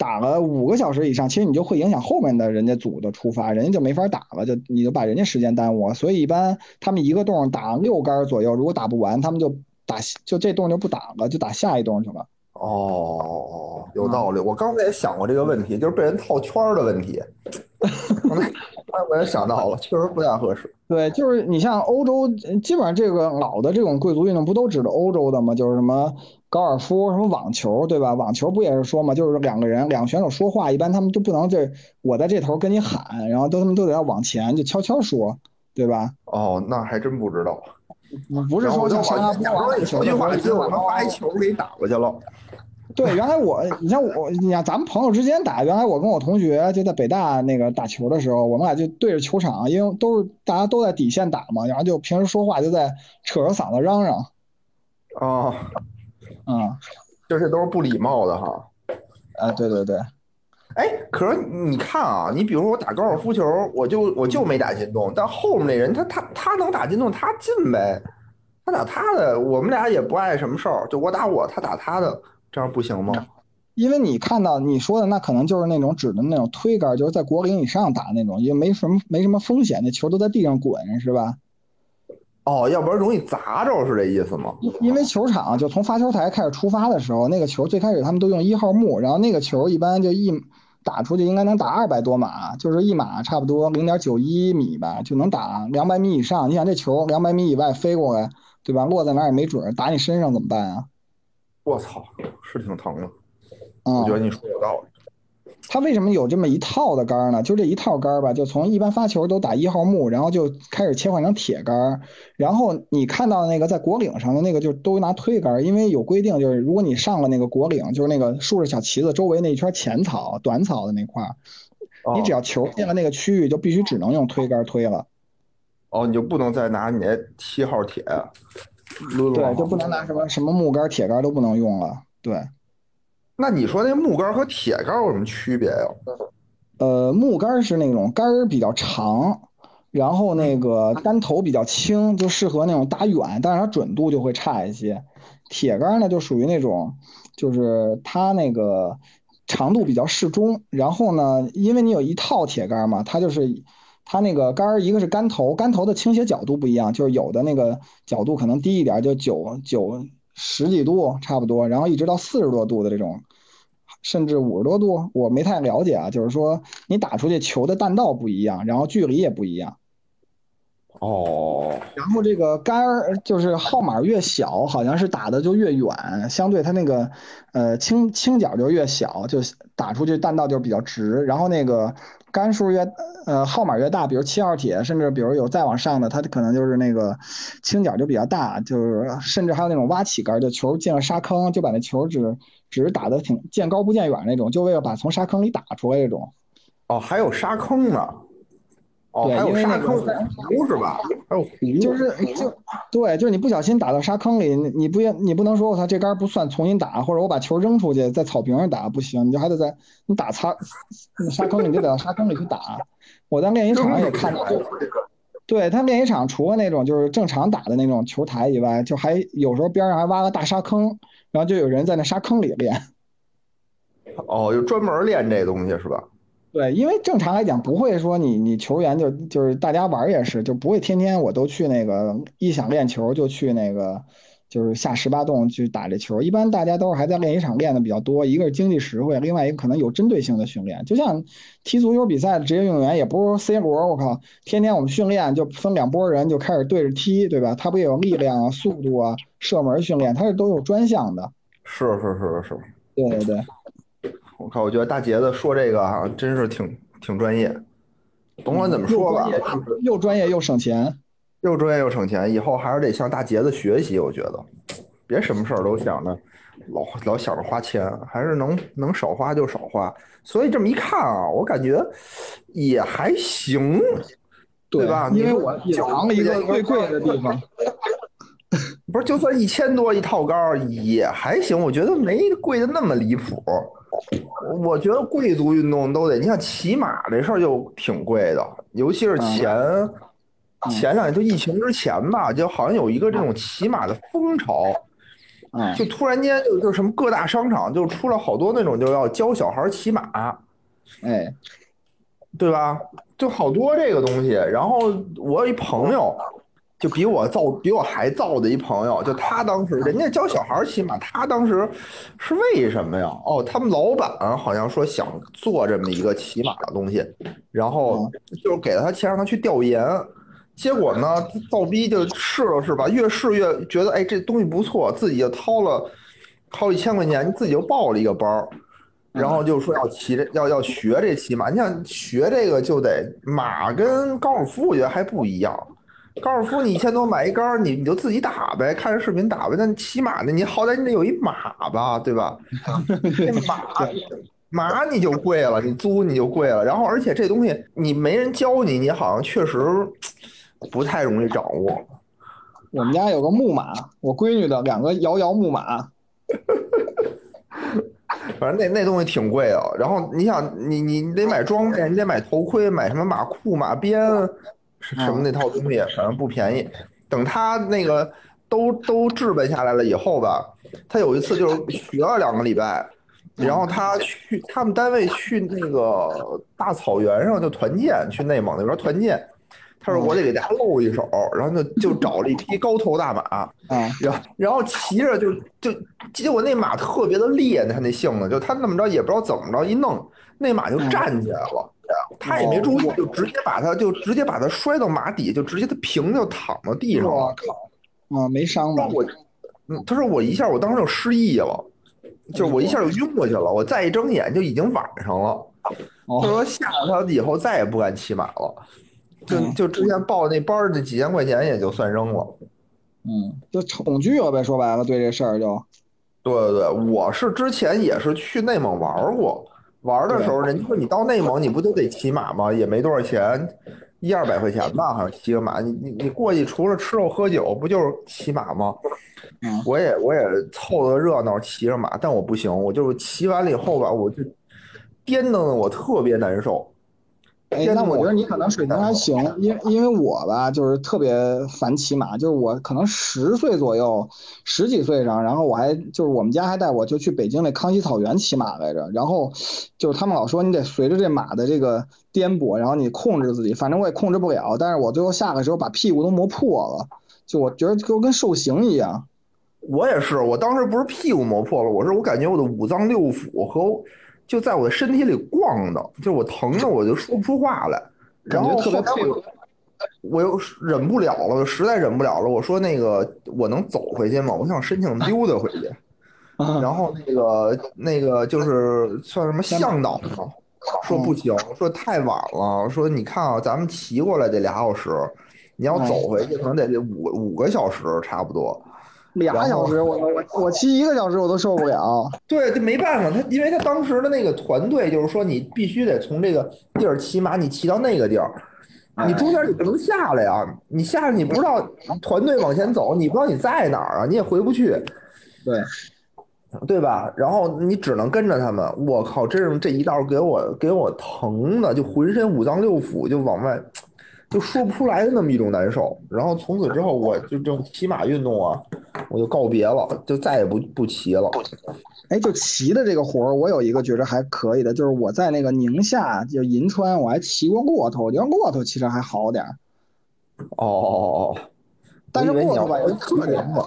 打了五个小时以上，其实你就会影响后面的人家组的出发，人家就没法打了，就你就把人家时间耽误了。所以一般他们一个洞打六杆左右，如果打不完，他们就。打就这洞就不打了，就打下一洞去了。
哦，有道理。我刚才也想过这个问题，就是被人套圈的问题。哎，我也想到了，确实不太合适。
对，就是你像欧洲，基本上这个老的这种贵族运动不都指的欧洲的吗？就是什么高尔夫、什么网球，对吧？网球不也是说嘛，就是两个人两个选手说话，一般他们就不能这我在这头跟你喊，然后都他们都得要往前就悄悄说，对吧？
哦，那还真不知道。
不是说像沙拉波
那球，就把发一球给打过去了。
对，原来我，你像我，你像咱们朋友之间打，原来我跟我同学就在北大那个打球的时候，我们俩就对着球场，因为都是大家都在底线打嘛，然后就平时说话就在扯着嗓子嚷嚷。
哦，
嗯，
这些都是不礼貌的哈。
啊，对对对。
哎，可是你看啊，你比如说我打高尔夫球，我就我就没打进洞，但后面那人他他他能打进洞，他进呗，他打他的，我们俩也不碍什么事儿，就我打我，他打他的，这样不行吗？
因为你看到你说的那可能就是那种指的那种推杆，就是在国龄以上打那种，也没什么没什么风险，那球都在地上滚，是吧？
哦，要不然容易砸着，是这意思吗？
因为球场就从发球台开始出发的时候，那个球最开始他们都用一号木，然后那个球一般就一。打出去应该能打二百多码，就是一码差不多零点九一米吧，就能打两百米以上。你想这球两百米以外飞过来，对吧？落在哪也没准，打你身上怎么办啊？
我操，是挺疼的。我觉得你说有道理。
他为什么有这么一套的杆呢？就这一套杆吧，就从一般发球都打一号木，然后就开始切换成铁杆，然后你看到那个在果岭上的那个就都拿推杆，因为有规定，就是如果你上了那个果岭，就是那个竖着小旗子周围那一圈浅草、短草的那块儿，你只要球进了那个区域，就必须只能用推杆推了。
哦，你就不能再拿你那七号铁
对，就不能拿什么什么木杆、铁杆都不能用了。对。
那你说那木杆和铁杆有什么区别呀？
呃，木杆是那种杆儿比较长，然后那个杆头比较轻，就适合那种打远，但是它准度就会差一些。铁杆呢就属于那种，就是它那个长度比较适中，然后呢，因为你有一套铁杆嘛，它就是它那个杆儿，一个是杆头，杆头的倾斜角度不一样，就是有的那个角度可能低一点，就九九十几度差不多，然后一直到四十多度的这种。甚至五十多度，我没太了解啊。就是说，你打出去球的弹道不一样，然后距离也不一样。
哦，
然后这个杆儿就是号码越小，好像是打的就越远，相对它那个呃倾倾角就越小，就打出去弹道就比较直。然后那个杆数越呃号码越大，比如七号铁，甚至比如有再往上的，它可能就是那个倾角就比较大，就是甚至还有那种挖起杆，就球进了沙坑，就把那球只只是打的挺见高不见远那种，就为了把从沙坑里打出来这种。
哦，还有沙坑呢。哦，还有沙坑湖是吧？还有湖，
就是就对，就是你不小心打到沙坑里，你你不你不能说我操这杆儿不算，重新打，或者我把球扔出去在草坪上打不行，你就还得在你打擦那沙坑里，你就得到沙坑里去打。我在练习场上也看到过，对他练习场除了那种就是正常打的那种球台以外，就还有时候边上还挖个大沙坑，然后就有人在那沙坑里练。
哦，就专门练这东西是吧？
对，因为正常来讲不会说你你球员就就是大家玩也是，就不会天天我都去那个一想练球就去那个就是下十八洞去打这球。一般大家都是还在练习场练的比较多，一个是经济实惠，另外一个可能有针对性的训练。就像踢足球比赛的职业运动员，也不是 C 罗，我靠，天天我们训练就分两拨人就开始对着踢，对吧？他不也有力量啊、速度啊、射门训练，他是都有专项的。
是是是是，
对对对。
我靠，我觉得大杰子说这个啊，真是挺挺专业。甭管怎么说吧，
又专业又省钱。
又专业又省钱，以后还是得向大杰子学习。我觉得，别什么事儿都想着老老想着花钱，还是能能少花就少花。所以这么一看啊，我感觉也还行，对吧？
因为我隐藏了一个最贵的地方。
不是，就算一千多一套杆儿也还行，我觉得没贵的那么离谱。我觉得贵族运动都得，你像骑马这事儿就挺贵的，尤其是前前两年就疫情之前吧，就好像有一个这种骑马的风潮，
嗯，
就突然间就就什么各大商场就出了好多那种就要教小孩骑马，
哎，
对吧？就好多这个东西。然后我有一朋友，就比我造比我还造的一朋友，就他当时人家教小孩骑马，他当时是为什么呀？哦，他们老板好像说想做这么一个骑马的东西，然后就是给了他钱让他去调研，结果呢，造逼就试了试吧，越试越觉得哎这东西不错，自己就掏了好几千块钱，自己就报了一个班儿。然后就说要骑这要要学这骑马，你想学这个就得马跟高尔夫，我觉得还不一样。高尔夫你一千多买一杆儿，你你就自己打呗，看着视频打呗。但骑马呢，你好歹你得有一马吧，对吧？这马马你就贵了，你租你就贵了。然后而且这东西你没人教你，你好像确实不太容易掌握。
我们家有个木马，我闺女的两个摇摇木马。
反正那那东西挺贵的，然后你想，你你得买装备，你得买头盔，买什么马裤、马鞭，什什么那套东西，反正不便宜。等他那个都都置办下来了以后吧，他有一次就是学了两个礼拜，然后他去他们单位去那个大草原上就团建，去内蒙那边团建。他说我得给大家露一手，然后就就 找了一匹高头大马，
啊，
然后然后骑着就就结果那马特别的烈，他那性子就他那么着也不知道怎么着一弄，那马就站起来了，他也没注意，就直接把他就直接把他摔到马底，就直接他平就躺到地上了。
我靠，啊，没伤吧
让？我，嗯，他说我一下我当时就失忆了，就是我一下就晕过去了，我再一睁眼就已经晚上了。他
哦，
说吓得他以后再也不敢骑马了，就
嗯
就之前报那班儿那几千块钱也就算扔了。
嗯，就恐惧了呗，说白了，对这事儿就，
对对对，我是之前也是去内蒙玩儿过，玩儿的时候人家说你到内蒙你不就得骑马吗？也没多少钱，一二百块钱吧，好像骑个马，你你你过去除了吃肉喝酒，不就是骑马吗？
嗯
我也我也凑个热闹骑着马，但我不行，我就是骑完了以后吧，我就颠蹬的我特别难受。
哎，那我觉得你可能水平还行，因为因为我吧，就是特别烦骑马，就是我可能十岁左右，十几岁上，然后我还就是我们家还带我就去北京那康熙草原骑马来着，然后就是他们老说你得随着这马的这个颠簸，然后你控制自己，反正我也控制不了，但是我最后下来的时候把屁股都磨破了，就我觉得就跟受刑一样。
我也是，我当时不是屁股磨破了，我是我感觉我的五脏六腑和就在我的身体里逛的，就我疼的 我就说不出话来，然后
特别
后来我我又忍不了了，我实在忍不了了，我说那个我能走回去吗？我想申请溜达回去。
啊
然后那个那个就是算什么向导嘛，说不行，说太晚了，说你看啊，咱们骑过来得俩小时，你要走回去可能得得五五个小时差不多。
俩小时，我我我骑一个小时我都受不了。
对，这没办法，他因为他当时的那个团队就是说，你必须得从这个地儿骑马，你骑到那个地儿，你中间你不能下来啊，你下来你不知道团队往前走，你不知道你在哪儿啊，你也回不去。
对，
对吧？然后你只能跟着他们。我靠，真是这一道给我给我疼的，就浑身五脏六腑就往外，就说不出来的那么一种难受。然后从此之后，我就这种骑马运动啊，我就告别了，就再也不不骑了。
哎，就骑的这个活儿，我有一个觉着还可以的，就是我在那个宁夏，就银川，我还骑过骆驼，我觉得骆驼其实还好点儿。
哦哦哦哦，
但是骆驼吧，
要说车人吧？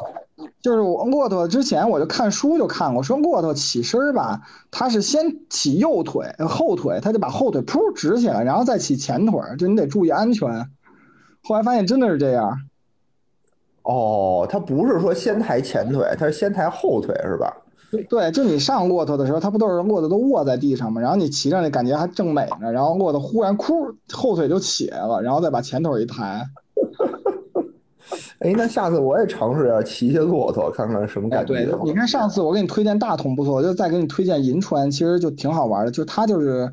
就是我骆驼之前我就看书就看过，说骆驼起身儿吧，它是先起右腿、呃后腿，它就把后腿噗直起来，然后再起前腿儿，就你得注意安全。后来发现真的是这样，
哦，它不是说先抬前腿，它是先抬后腿是吧？
对，就你上骆驼的时候，它不都是骆驼都卧在地上吗？然后你骑上去感觉还正美呢，然后骆驼忽然哭，后腿就起来了，然后再把前腿一抬。
哎，那下次我也尝试一下骑些骆驼，看看什么
哎，
感觉。
对，你看上次我给你推荐大同不错，我就再给你推荐银川，其实就挺好玩的，就它就是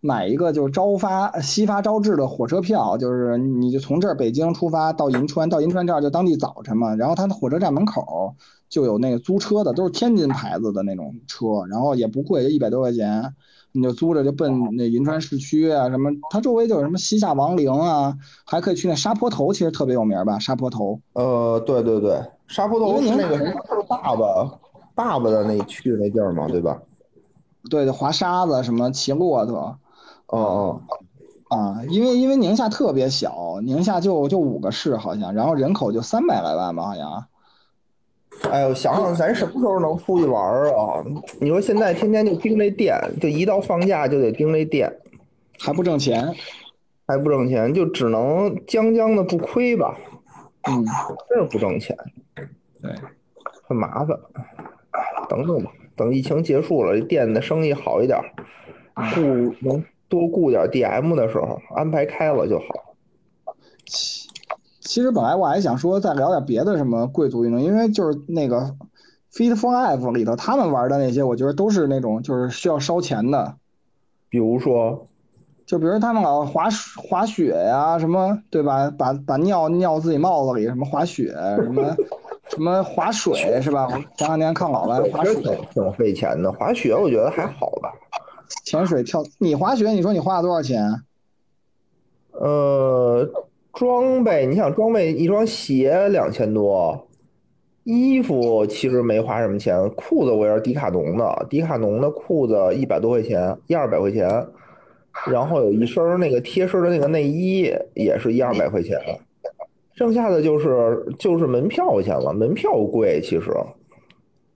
买一个就是朝发夕发朝至的火车票，就是你就从这儿北京出发到银川，到银川这儿就当地早晨嘛，然后它的火车站门口就有那个租车的，都是天津牌子的那种车，然后也不贵，就一百多块钱。你就租着就奔那银川市区啊，什么它周围就有什么西夏王陵啊，还可以去那沙坡头，其实特别有名吧，沙坡头。
呃，对对对，沙坡头是那个
因为您
爸爸爸爸的那去的那地儿嘛，对吧？
对对，滑沙子什么骑骆驼。
哦哦，
啊，因为因为宁夏特别小，宁夏就就五个市好像，然后人口就三百来万吧，好像。
哎呦，想想咱什么时候能出去玩儿啊？你说现在天天就盯这店，就一到放假就得盯这店，
还不挣钱。
还不挣钱，就只能将将的不亏吧，
嗯，
真是不挣钱，
对，
很麻烦。等等吧，等疫情结束了，这店的生意好一点，雇能多雇点 DM 的时候，安排开了就好。
其实本来我还想说再聊点别的什么贵族运动，因为就是那个 Fit for Life 里头他们玩的那些，我觉得都是那种就是需要烧钱的，
比如说，
就比如他们老滑滑雪呀、什么对吧？把把尿尿自己帽子里，什么滑雪，什么什么划水是吧？我前两天看老了滑水
挺、挺费钱的。滑雪我觉得还好吧，
潜水、跳。你滑雪，你说你花了多少钱？
呃，装备，你想装备一双鞋两千多，衣服其实没花什么钱，裤子我也是迪卡侬的，迪卡侬的裤子一百多块钱，一二百块钱，然后有一身那个贴身的那个内衣也是一二百块钱，剩下的就是就是门票钱了，门票贵其实，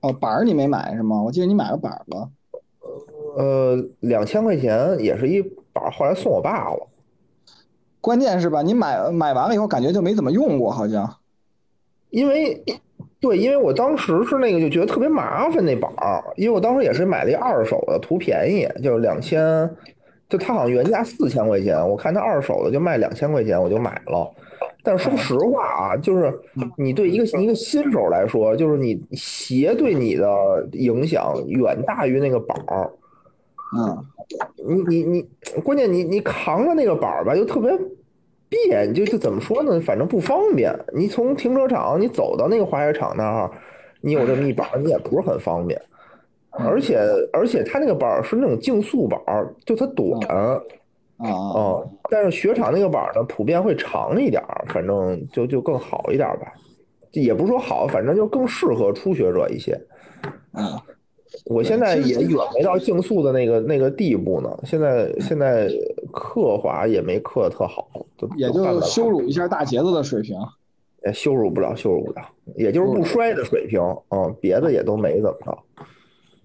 哦，板儿你没买是吗？我记得你买个板儿了。
呃，两千块钱也是一把，后来送我爸了。
关键是吧，你买买完了以后感觉就没怎么用过，好像。
因为对，因为我当时是那个就觉得特别麻烦那板儿，因为我当时也是买了一二手的，图便宜，就两千，就它好像原价四千块钱，我看它二手的就卖两千块钱，我就买了。但是说实话啊，就是你对一个一个新手来说，就是你鞋对你的影响远大于那个板儿。
嗯，
你你你，关键你你扛着那个板儿吧，又特别别，就就怎么说呢？反正不方便。你从停车场你走到那个滑雪场那儿，你有这么一板儿，你也不是很方便。而且而且它那个板儿是那种竞速板儿，就它短。
啊，
哦，但是雪场那个板儿呢，普遍会长一点儿，反正就就更好一点儿吧。也不是说好，反正就更适合初学者一些。
嗯，
我现在也远没到竞速的那个那个地步呢。现在现在刻滑也没刻的特好，就
也
就干不了
就羞辱一下大杰子的水平。
也羞辱不了，羞辱不了，也就是不摔的水平。嗯，别的也都没怎么着。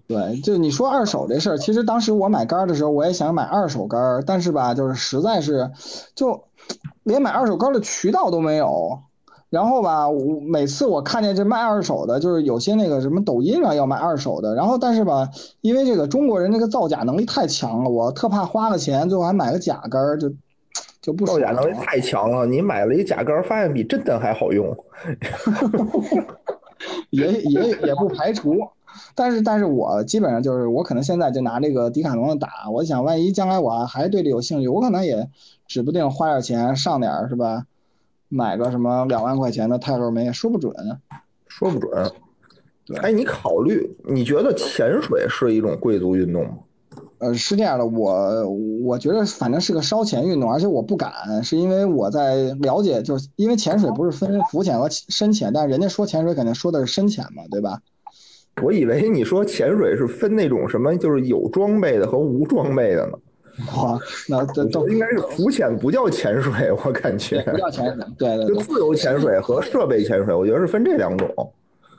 对，就你说二手这事儿，其实当时我买杆儿的时候，我也想买二手杆儿，但是吧，就是实在是，就连买二手杆儿的渠道都没有。然后吧，我每次我看见这卖二手的，就是有些那个什么抖音上要卖二手的，然后但是吧，因为这个中国人这个造假能力太强了，我特怕花了钱，最后还买个假杆儿，就就不爽
造假能力太强了，你买了一假杆儿，发现比真的还好用。
也也也不排除，但是但是我基本上就是我可能现在就拿这个迪卡侬的打，我想万一将来我还对这有兴趣，我可能也指不定花点钱上点儿是吧，买个什么两万块钱的泰勒梅也说不准。
说不准
对。
哎，你考虑，你觉得潜水是一种贵族运动吗？
呃，是这样的，我我觉得反正是个烧钱运动，而且我不敢，是因为我在了解，就是因为潜水不是分浮潜和深潜，但是人家说潜水肯定说的是深潜嘛，对吧？
我以为你说潜水是分那种什么，就是有装备的和无装备的呢。
哇，那 这都
应该是浮潜不叫潜水，我感觉
不叫潜水，对对对。
就自由潜水和设备潜水，我觉得是分这两种。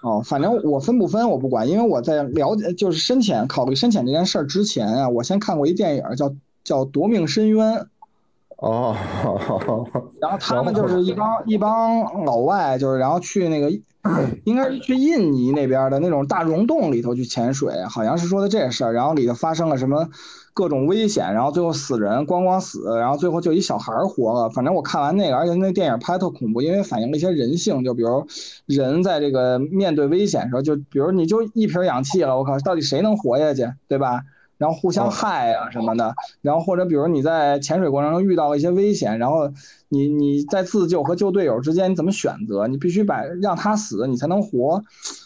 哦，反正我分不分我不管，因为我在了解就是深潜考虑深潜这件事儿之前啊，我先看过一电影叫叫《夺命深渊》，
哦，
然后他们就是一帮一帮老外，就是然后去那个应该是去印尼那边的那种大溶洞里头去潜水，好像是说的这事儿，然后里头发生了什么各种危险，然后最后死人咣咣死，然后最后就一小孩儿活了。反正我看完那个，而且那电影拍特恐怖，因为反映了一些人性，就比如人在这个面对危险的时候，就比如你就一瓶氧气了，我靠，到底谁能活下去，对吧？然后互相害啊什么的，然后或者比如你在潜水过程中遇到了一些危险，然后你你在自救和救队友之间你怎么选择？你必须把让他死，你才能活。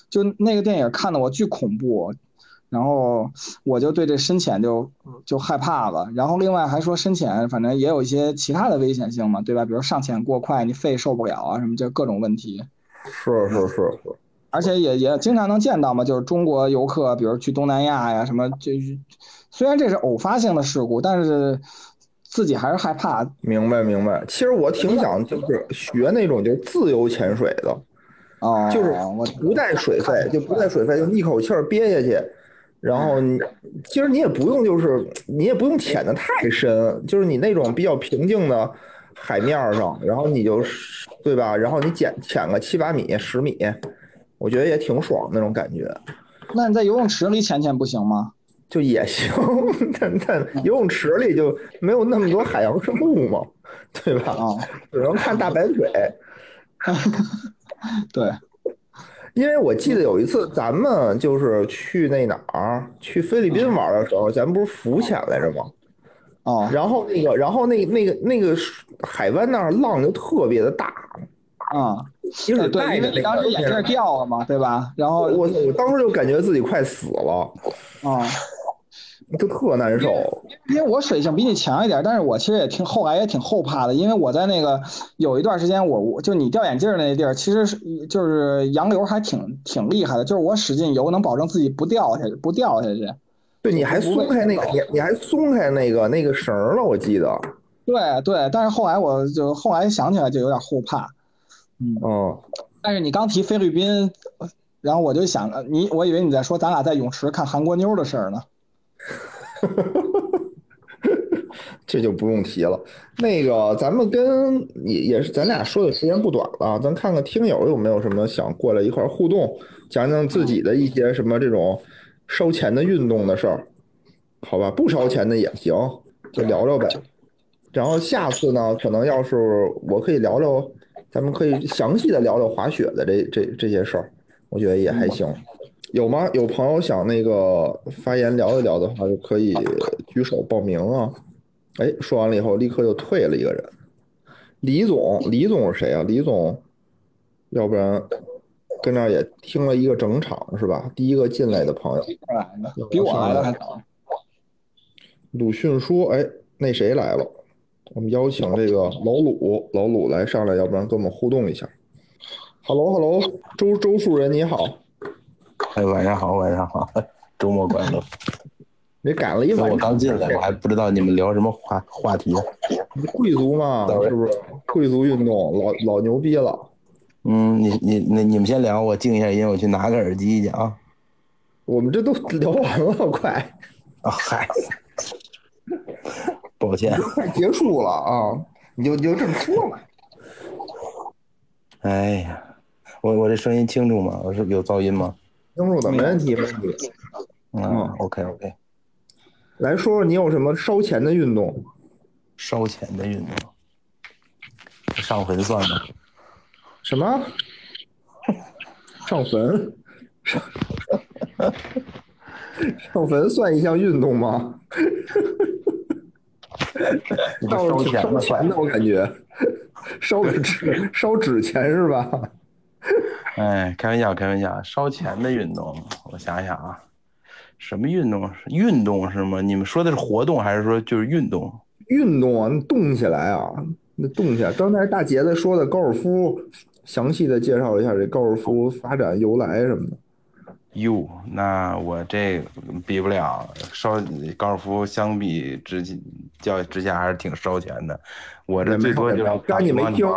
就那个电影看的我巨恐怖，然后我就对这深潜就就害怕了。然后另外还说深潜反正也有一些其他的危险性嘛，对吧？比如上潜过快，你肺受不了啊什么这各种问题。
是是是是。
而且也也经常能见到嘛，就是中国游客，比如去东南亚呀什么，就是虽然这是偶发性的事故，但是自己还是害怕。
明白明白。其实我挺想就是学那种就是自由潜水的，
哦，
就是不带水费，就不带水费，就一口气儿憋下去，然后你其实你也不用就是你也不用潜的太深，就是你那种比较平静的海面上，然后你就对吧？然后你潜潜个七八米、十米。我觉得也挺爽那种感觉。
那你在游泳池里潜潜不行吗？
就也行，但但游泳池里就没有那么多海洋生物嘛，对吧？
啊，
只能看大白腿。
对，
因为我记得有一次咱们就是去那哪儿，去菲律宾玩的时候，咱们不是浮潜来着吗？
哦。
然后那个，然后那那个那个海湾那儿浪就特别的大。
啊。
就是
对，因为你当时眼镜掉了嘛，对吧？然后
我我当时就感觉自己快死了，
啊，
就特难受。
因为我水性比你强一点，但是我其实也挺后来也挺后怕的，因为我在那个有一段时间，我我就你掉眼镜那地儿，其实是就是洋流还挺挺厉害的，就是我使劲游能保证自己不掉下去，不掉下去。
对，你还松开那个，你你还松开那个那个绳了，我记得。
对对，但是后来我就后来想起来就有点后怕。嗯
哦，
但是你刚提菲律宾，然后我就想，你我以为你在说咱俩在泳池看韩国妞的事儿呢。
这就不用提了。那个，咱们跟也也是咱俩说的时间不短了，咱看看听友有没有什么想过来一块互动，讲讲自己的一些什么这种烧钱的运动的事儿，好吧？不烧钱的也行，就聊聊呗。然后下次呢，可能要是我可以聊聊。咱们可以详细的聊聊滑雪的这这这些事儿，我觉得也还行。有吗？有朋友想那个发言聊一聊的话，就可以举手报名啊。哎，说完了以后，立刻又退了一个人。李总，李总是谁啊？李总，要不然跟那儿也听了一个整场是吧？第一个进来的朋友，
比我来的还早。
鲁迅说：“哎，那谁来了？我们邀请这个老鲁，老鲁来上来，要不然跟我们互动一下。”Hello，Hello，周周树人你好，
哎，晚上好，晚上好，周末快乐。
你赶了一晚上，
我刚进来，我还不知道你们聊什么话话题。
贵族嘛，是不是？贵族运动，老老牛逼了。
嗯，你你那你们先聊，我静一下音，我去拿个耳机去啊。
我们这都聊完了，快！
啊嗨，抱歉，
快结束了啊！你就你就这么说嘛。
哎呀，我我这声音清楚吗？我是有噪音吗？
清楚的，没问题，没问题。
嗯，OK OK。
来说说你有什么烧钱的运动？
烧钱的运动，上坟算吗？
什么？上坟？上上坟算一项运动吗？倒是挺烧钱的，我感觉，烧纸，烧纸钱是吧？
哎，开玩笑，开玩笑，烧钱的运动，我想想啊。什么运动？运动是吗？你们说的是活动还是说就是运动？
运动啊，那动起来啊，那动起来。刚才大杰子说的高尔夫，详细的介绍一下这高尔夫发展由来什么的。
哟，那我这比不了，烧高尔夫相比之较之下还是挺烧钱的。我这最多就是
没听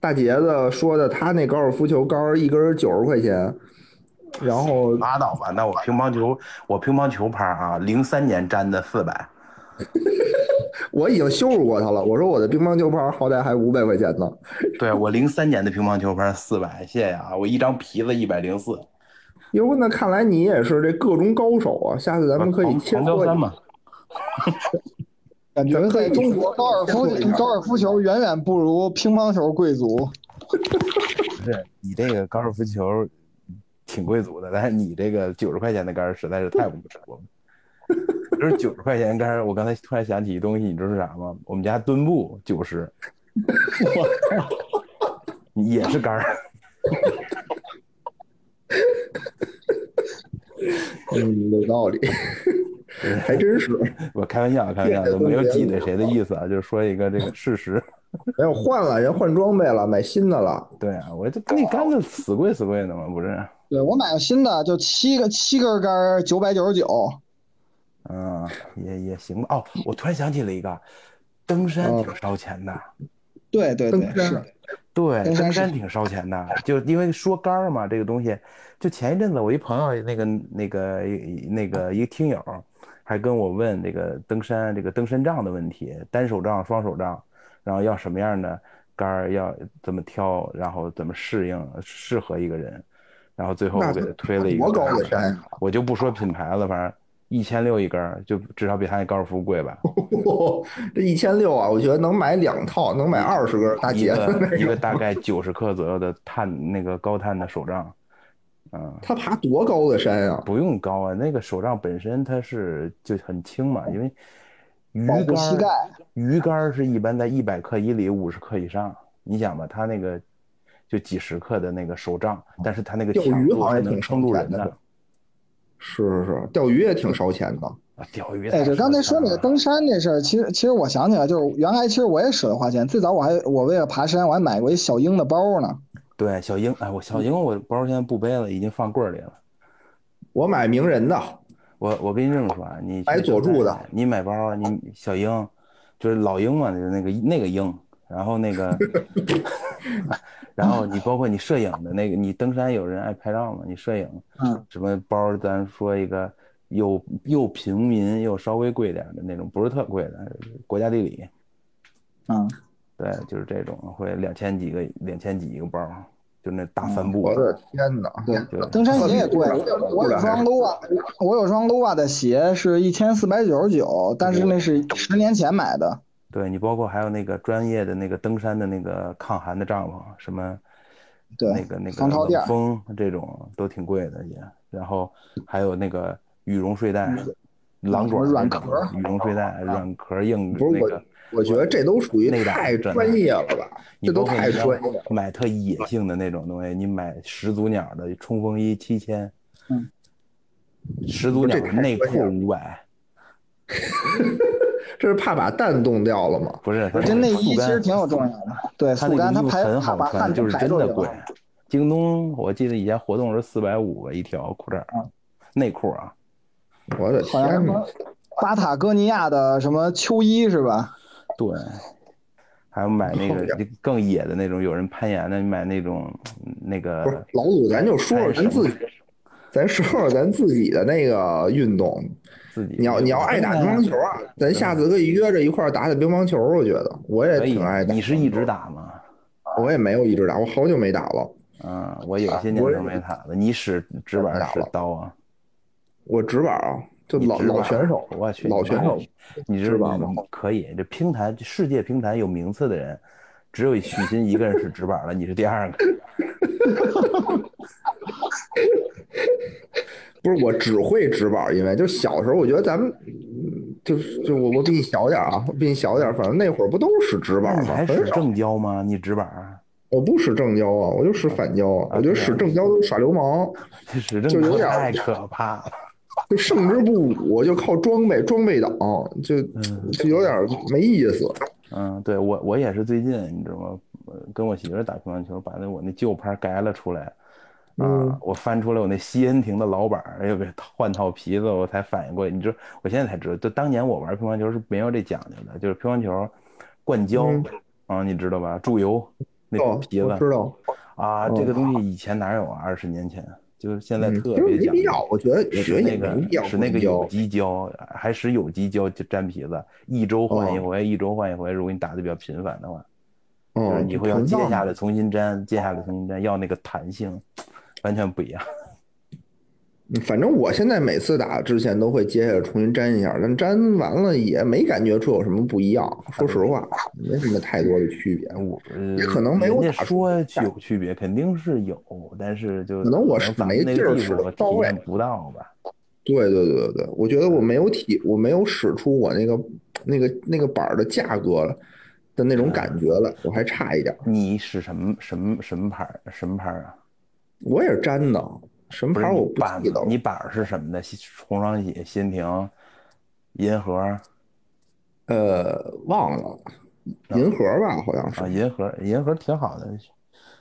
大杰子说的，他那高尔夫球杆一根九十块钱。然后
拉倒吧，那我乒乓球，我乒乓球拍啊，零三年粘的四百，
我已经羞辱过他了。我说我的乒乓球拍好歹还五百块钱呢。
对我零三年的乒乓球拍四百，谢谢啊，我一张皮子一百零四。
哟，那看来你也是这各种高手啊，下次咱们可以切磋
三嘛。
感觉在中国高尔夫高尔夫球远远不如乒乓球贵族。
不是你这个高尔夫球。挺贵族的，但是你这个九十块钱的杆实在是太不值了。就是九十块钱杆我刚才突然想起一东西，你知道是啥吗？我们家墩布九十，也是杆儿。
嗯，有道理，还真是。
我开玩笑，开玩笑，没有挤兑 谁的意思啊，就是说一个这个事实。
没有换了，人换装备了，买新的了。
对啊，我这那杆子死贵死贵的嘛，不是？
对我买个新的，就七个七根杆，九百九十九。
嗯，也也行吧。哦，我突然想起了一个，登山挺烧钱的。
对对对，是。
对，登山挺烧钱的，就因为说杆嘛，这个东西。就前一阵子，我一朋友，那个那个那个一个听友，还跟我问这个登山这个登山杖的问题，单手杖、双手杖，然后要什么样的杆要怎么挑，然后怎么适应适合一个人。然后最后我给他推了一个，
多高的山？
我就不说品牌了，反正一千六一根，就至少比他那高尔夫贵吧。
这一千六啊，我觉得能买两套，能买二十根大姐
一个大概九十克左右的碳那个高碳的手杖，嗯。
他爬多高的山啊？
不用高啊，那个手杖本身它是就很轻嘛，因为鱼竿鱼竿是一般在一百克以里，五十克以上。你想吧，他那个。就几十克的那个手杖，但是他那个
钓鱼好像
挺
撑
住人的。
是是是，钓鱼也挺烧钱的
啊！钓鱼。
哎，对，刚才说那个登山那事儿，其实其实我想起来，就是原来其实我也舍得花钱。最早我还我为了爬山，我还买过一小鹰的包呢。
对，小鹰，哎，我小鹰我包现在不背了，已经放柜里了。
我买名人的。
我我跟你这么说啊，你
买佐助的，
你买包，你小鹰，就是老鹰嘛，就是那个那个鹰，然后那个。然后你包括你摄影的那个，你登山有人爱拍照嘛？你摄影，
嗯，
什么包？咱说一个又又平民又稍微贵点的那种，不是特贵的，国家地理，
嗯，
对，就是这种，会两千几个，两千几一个包，就那大帆布。
我的天哪！
对，登山鞋也贵。我有双 Loa，我有双 Loa 的鞋是一千四百九十九，但是那是十年前买的。
对你包括还有那个专业的那个登山的那个抗寒的帐篷，什么，
对，
那个那个冷风这种都挺贵的也。然后还有那个羽绒睡袋，狼爪
软壳
羽绒睡袋，软壳硬那个
我觉得这都属于太专业了吧？
你
这都太专业了。
买特野性的那种东西，你买始祖鸟的冲锋衣七千，
嗯，
始祖鸟的内裤五百，
这是怕把蛋冻掉了吗？
不是，它
这内衣其实挺有重要的，对，速干它
它那个衣服
排
很好穿，
把汗
就是真的贵。京东我记得以前活动是四百五吧一条裤衩儿，内裤啊，
我的
好像什
天
巴塔哥尼亚的什么秋衣是吧？
对，还有买那个更野的那种，有人攀岩的，买那种那个
不是
个
老鲁，咱就说说咱自己，咱说说咱自己的那个运动。
自己。
你要你要爱打乒乓球啊，咱下次可以约着一块儿打打乒乓球。我觉得我也挺爱，打。
你是一直？打吗？
我也没有一直打，我好久没打了。
嗯，我有些年头没打了。你使直板使刀啊？
我直板啊，就老老选手，
我去，
老选手。
你
知道吗
可以，这乒坛世界乒坛有名次的人，只有许昕一个人是直板了，你是第二个。
不是我只会直板，因为就小时候我觉得咱们，嗯就是就我我比你小点啊，我比你小点，反正那会儿不都使直
那
板吗？
你还使。正胶吗？你直板？
我不使正胶啊，我就使反胶啊。我觉得使正胶都耍流氓，
这使正胶太可怕了。
就胜之不武，就靠装备装备党，就就有点没意思。
嗯，对我我也是最近，你知道吗？呃跟我媳妇打乒乓球，把那我那旧拍改了出来。啊、
嗯
我翻出来我那西恩廷的老板儿，又给换套皮子，我才反应过来。你知道，我现在才知道，就当年我玩乒乓球是没有这讲究的，就是乒乓球灌胶
嗯
啊，你知道吧？注油那
哦，
皮子
我知道。
啊，这个东西以前哪有啊？二十年前，就是现在
嗯，
特别讲究
没必要，我觉得，我觉得也
使那个
没必要
使那个有。机胶，还使有机胶就粘皮子，一周换一
哦
回，一周换一回。如果你打的比较频繁的话，就是
嗯，
你会要接下来重新粘，接下来重新粘，要那个弹性，完全不一样。
嗯反正我现在每次打之前都会接下来重新粘一下，但粘完了也没感觉出有什么不一样。说实话，没什么太多的区别。
我呃，
也可能没有打出
说有区别，肯定是有，但是就
可能我使
咱们那
没劲儿使
体验不到吧。
对对对对对，我觉得我没有体，我没有使出我那个那个那个板儿的价格了的那种感觉了，我还差一点。
你使什么什么什么牌儿什么牌儿啊？
我也是粘的，什么牌儿我不记得了。
你板儿是什么的？西红双喜、新亭、银河
呃，忘了，银河吧，好像是
啊，。银河银河挺好的，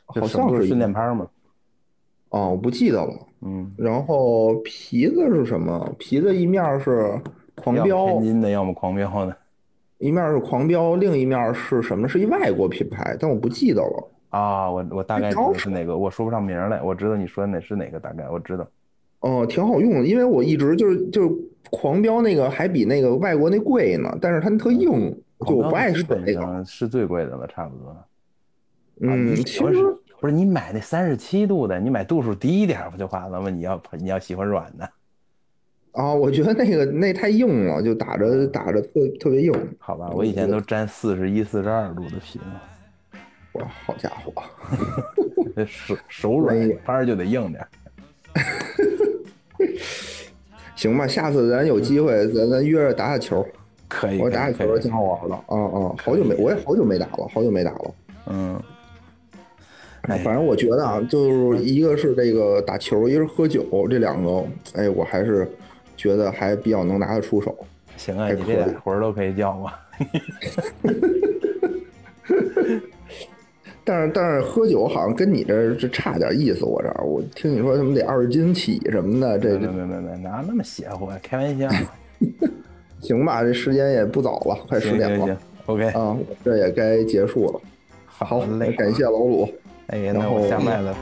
好像是训
练拍嘛。
哦，我不记得了。
嗯，
然后皮子是什么？皮子一面是狂飙，
天津的，要么狂飙的
一面是狂飙，另一面是什么？是一外国品牌，但我不记得了。
啊。我我大概知道是哪个，我说不上名儿来。我知道你说的那是哪个，大概我知道。
哦，挺好用的，因为我一直就是就是狂飙那个还比那个外国那贵呢，但是它特硬，就我不爱使
基本
那个。
是最贵的了，差不多。啊
嗯，
你
其实
不是你买那三十七度的，你买度数低一点不就完了吗？你要你要喜欢软的，
啊，我觉得那个那太硬了，就打着打着特特别硬。
好吧？我以前都粘四十一、四十二度的皮呢，
哇，好家伙！
这手手软
哎呀，
拍儿就得硬点儿。
行吧，下次咱有机会，咱咱约着打打球。
可以，
我打打球挺好玩的。嗯嗯，好久没，我也好久没打了，好久没打了。
嗯，哎
反正我觉得啊，就是一个是这个打球，一个是喝酒，这两个，哎，我还是觉得还比较能拿得出手。
行啊，你这点活儿都可以叫我。
但是但是喝酒好像跟你这这差点意思，我这儿我听你说什么得二十斤起什么的，这
没
这
没没没，哪那么邪乎啊？开玩笑。
行吧，这时间也不早了，快十点了
行行行，OK，
啊，这也该结束了。好，
嘞，
感谢老鲁，
哎，
然
那我
后
下麦了，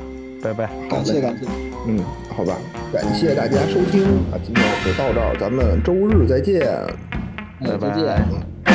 拜拜。
感谢感谢。
嗯，好吧，感谢大家收听啊，今天就到这儿，咱们周日再见。
拜
见。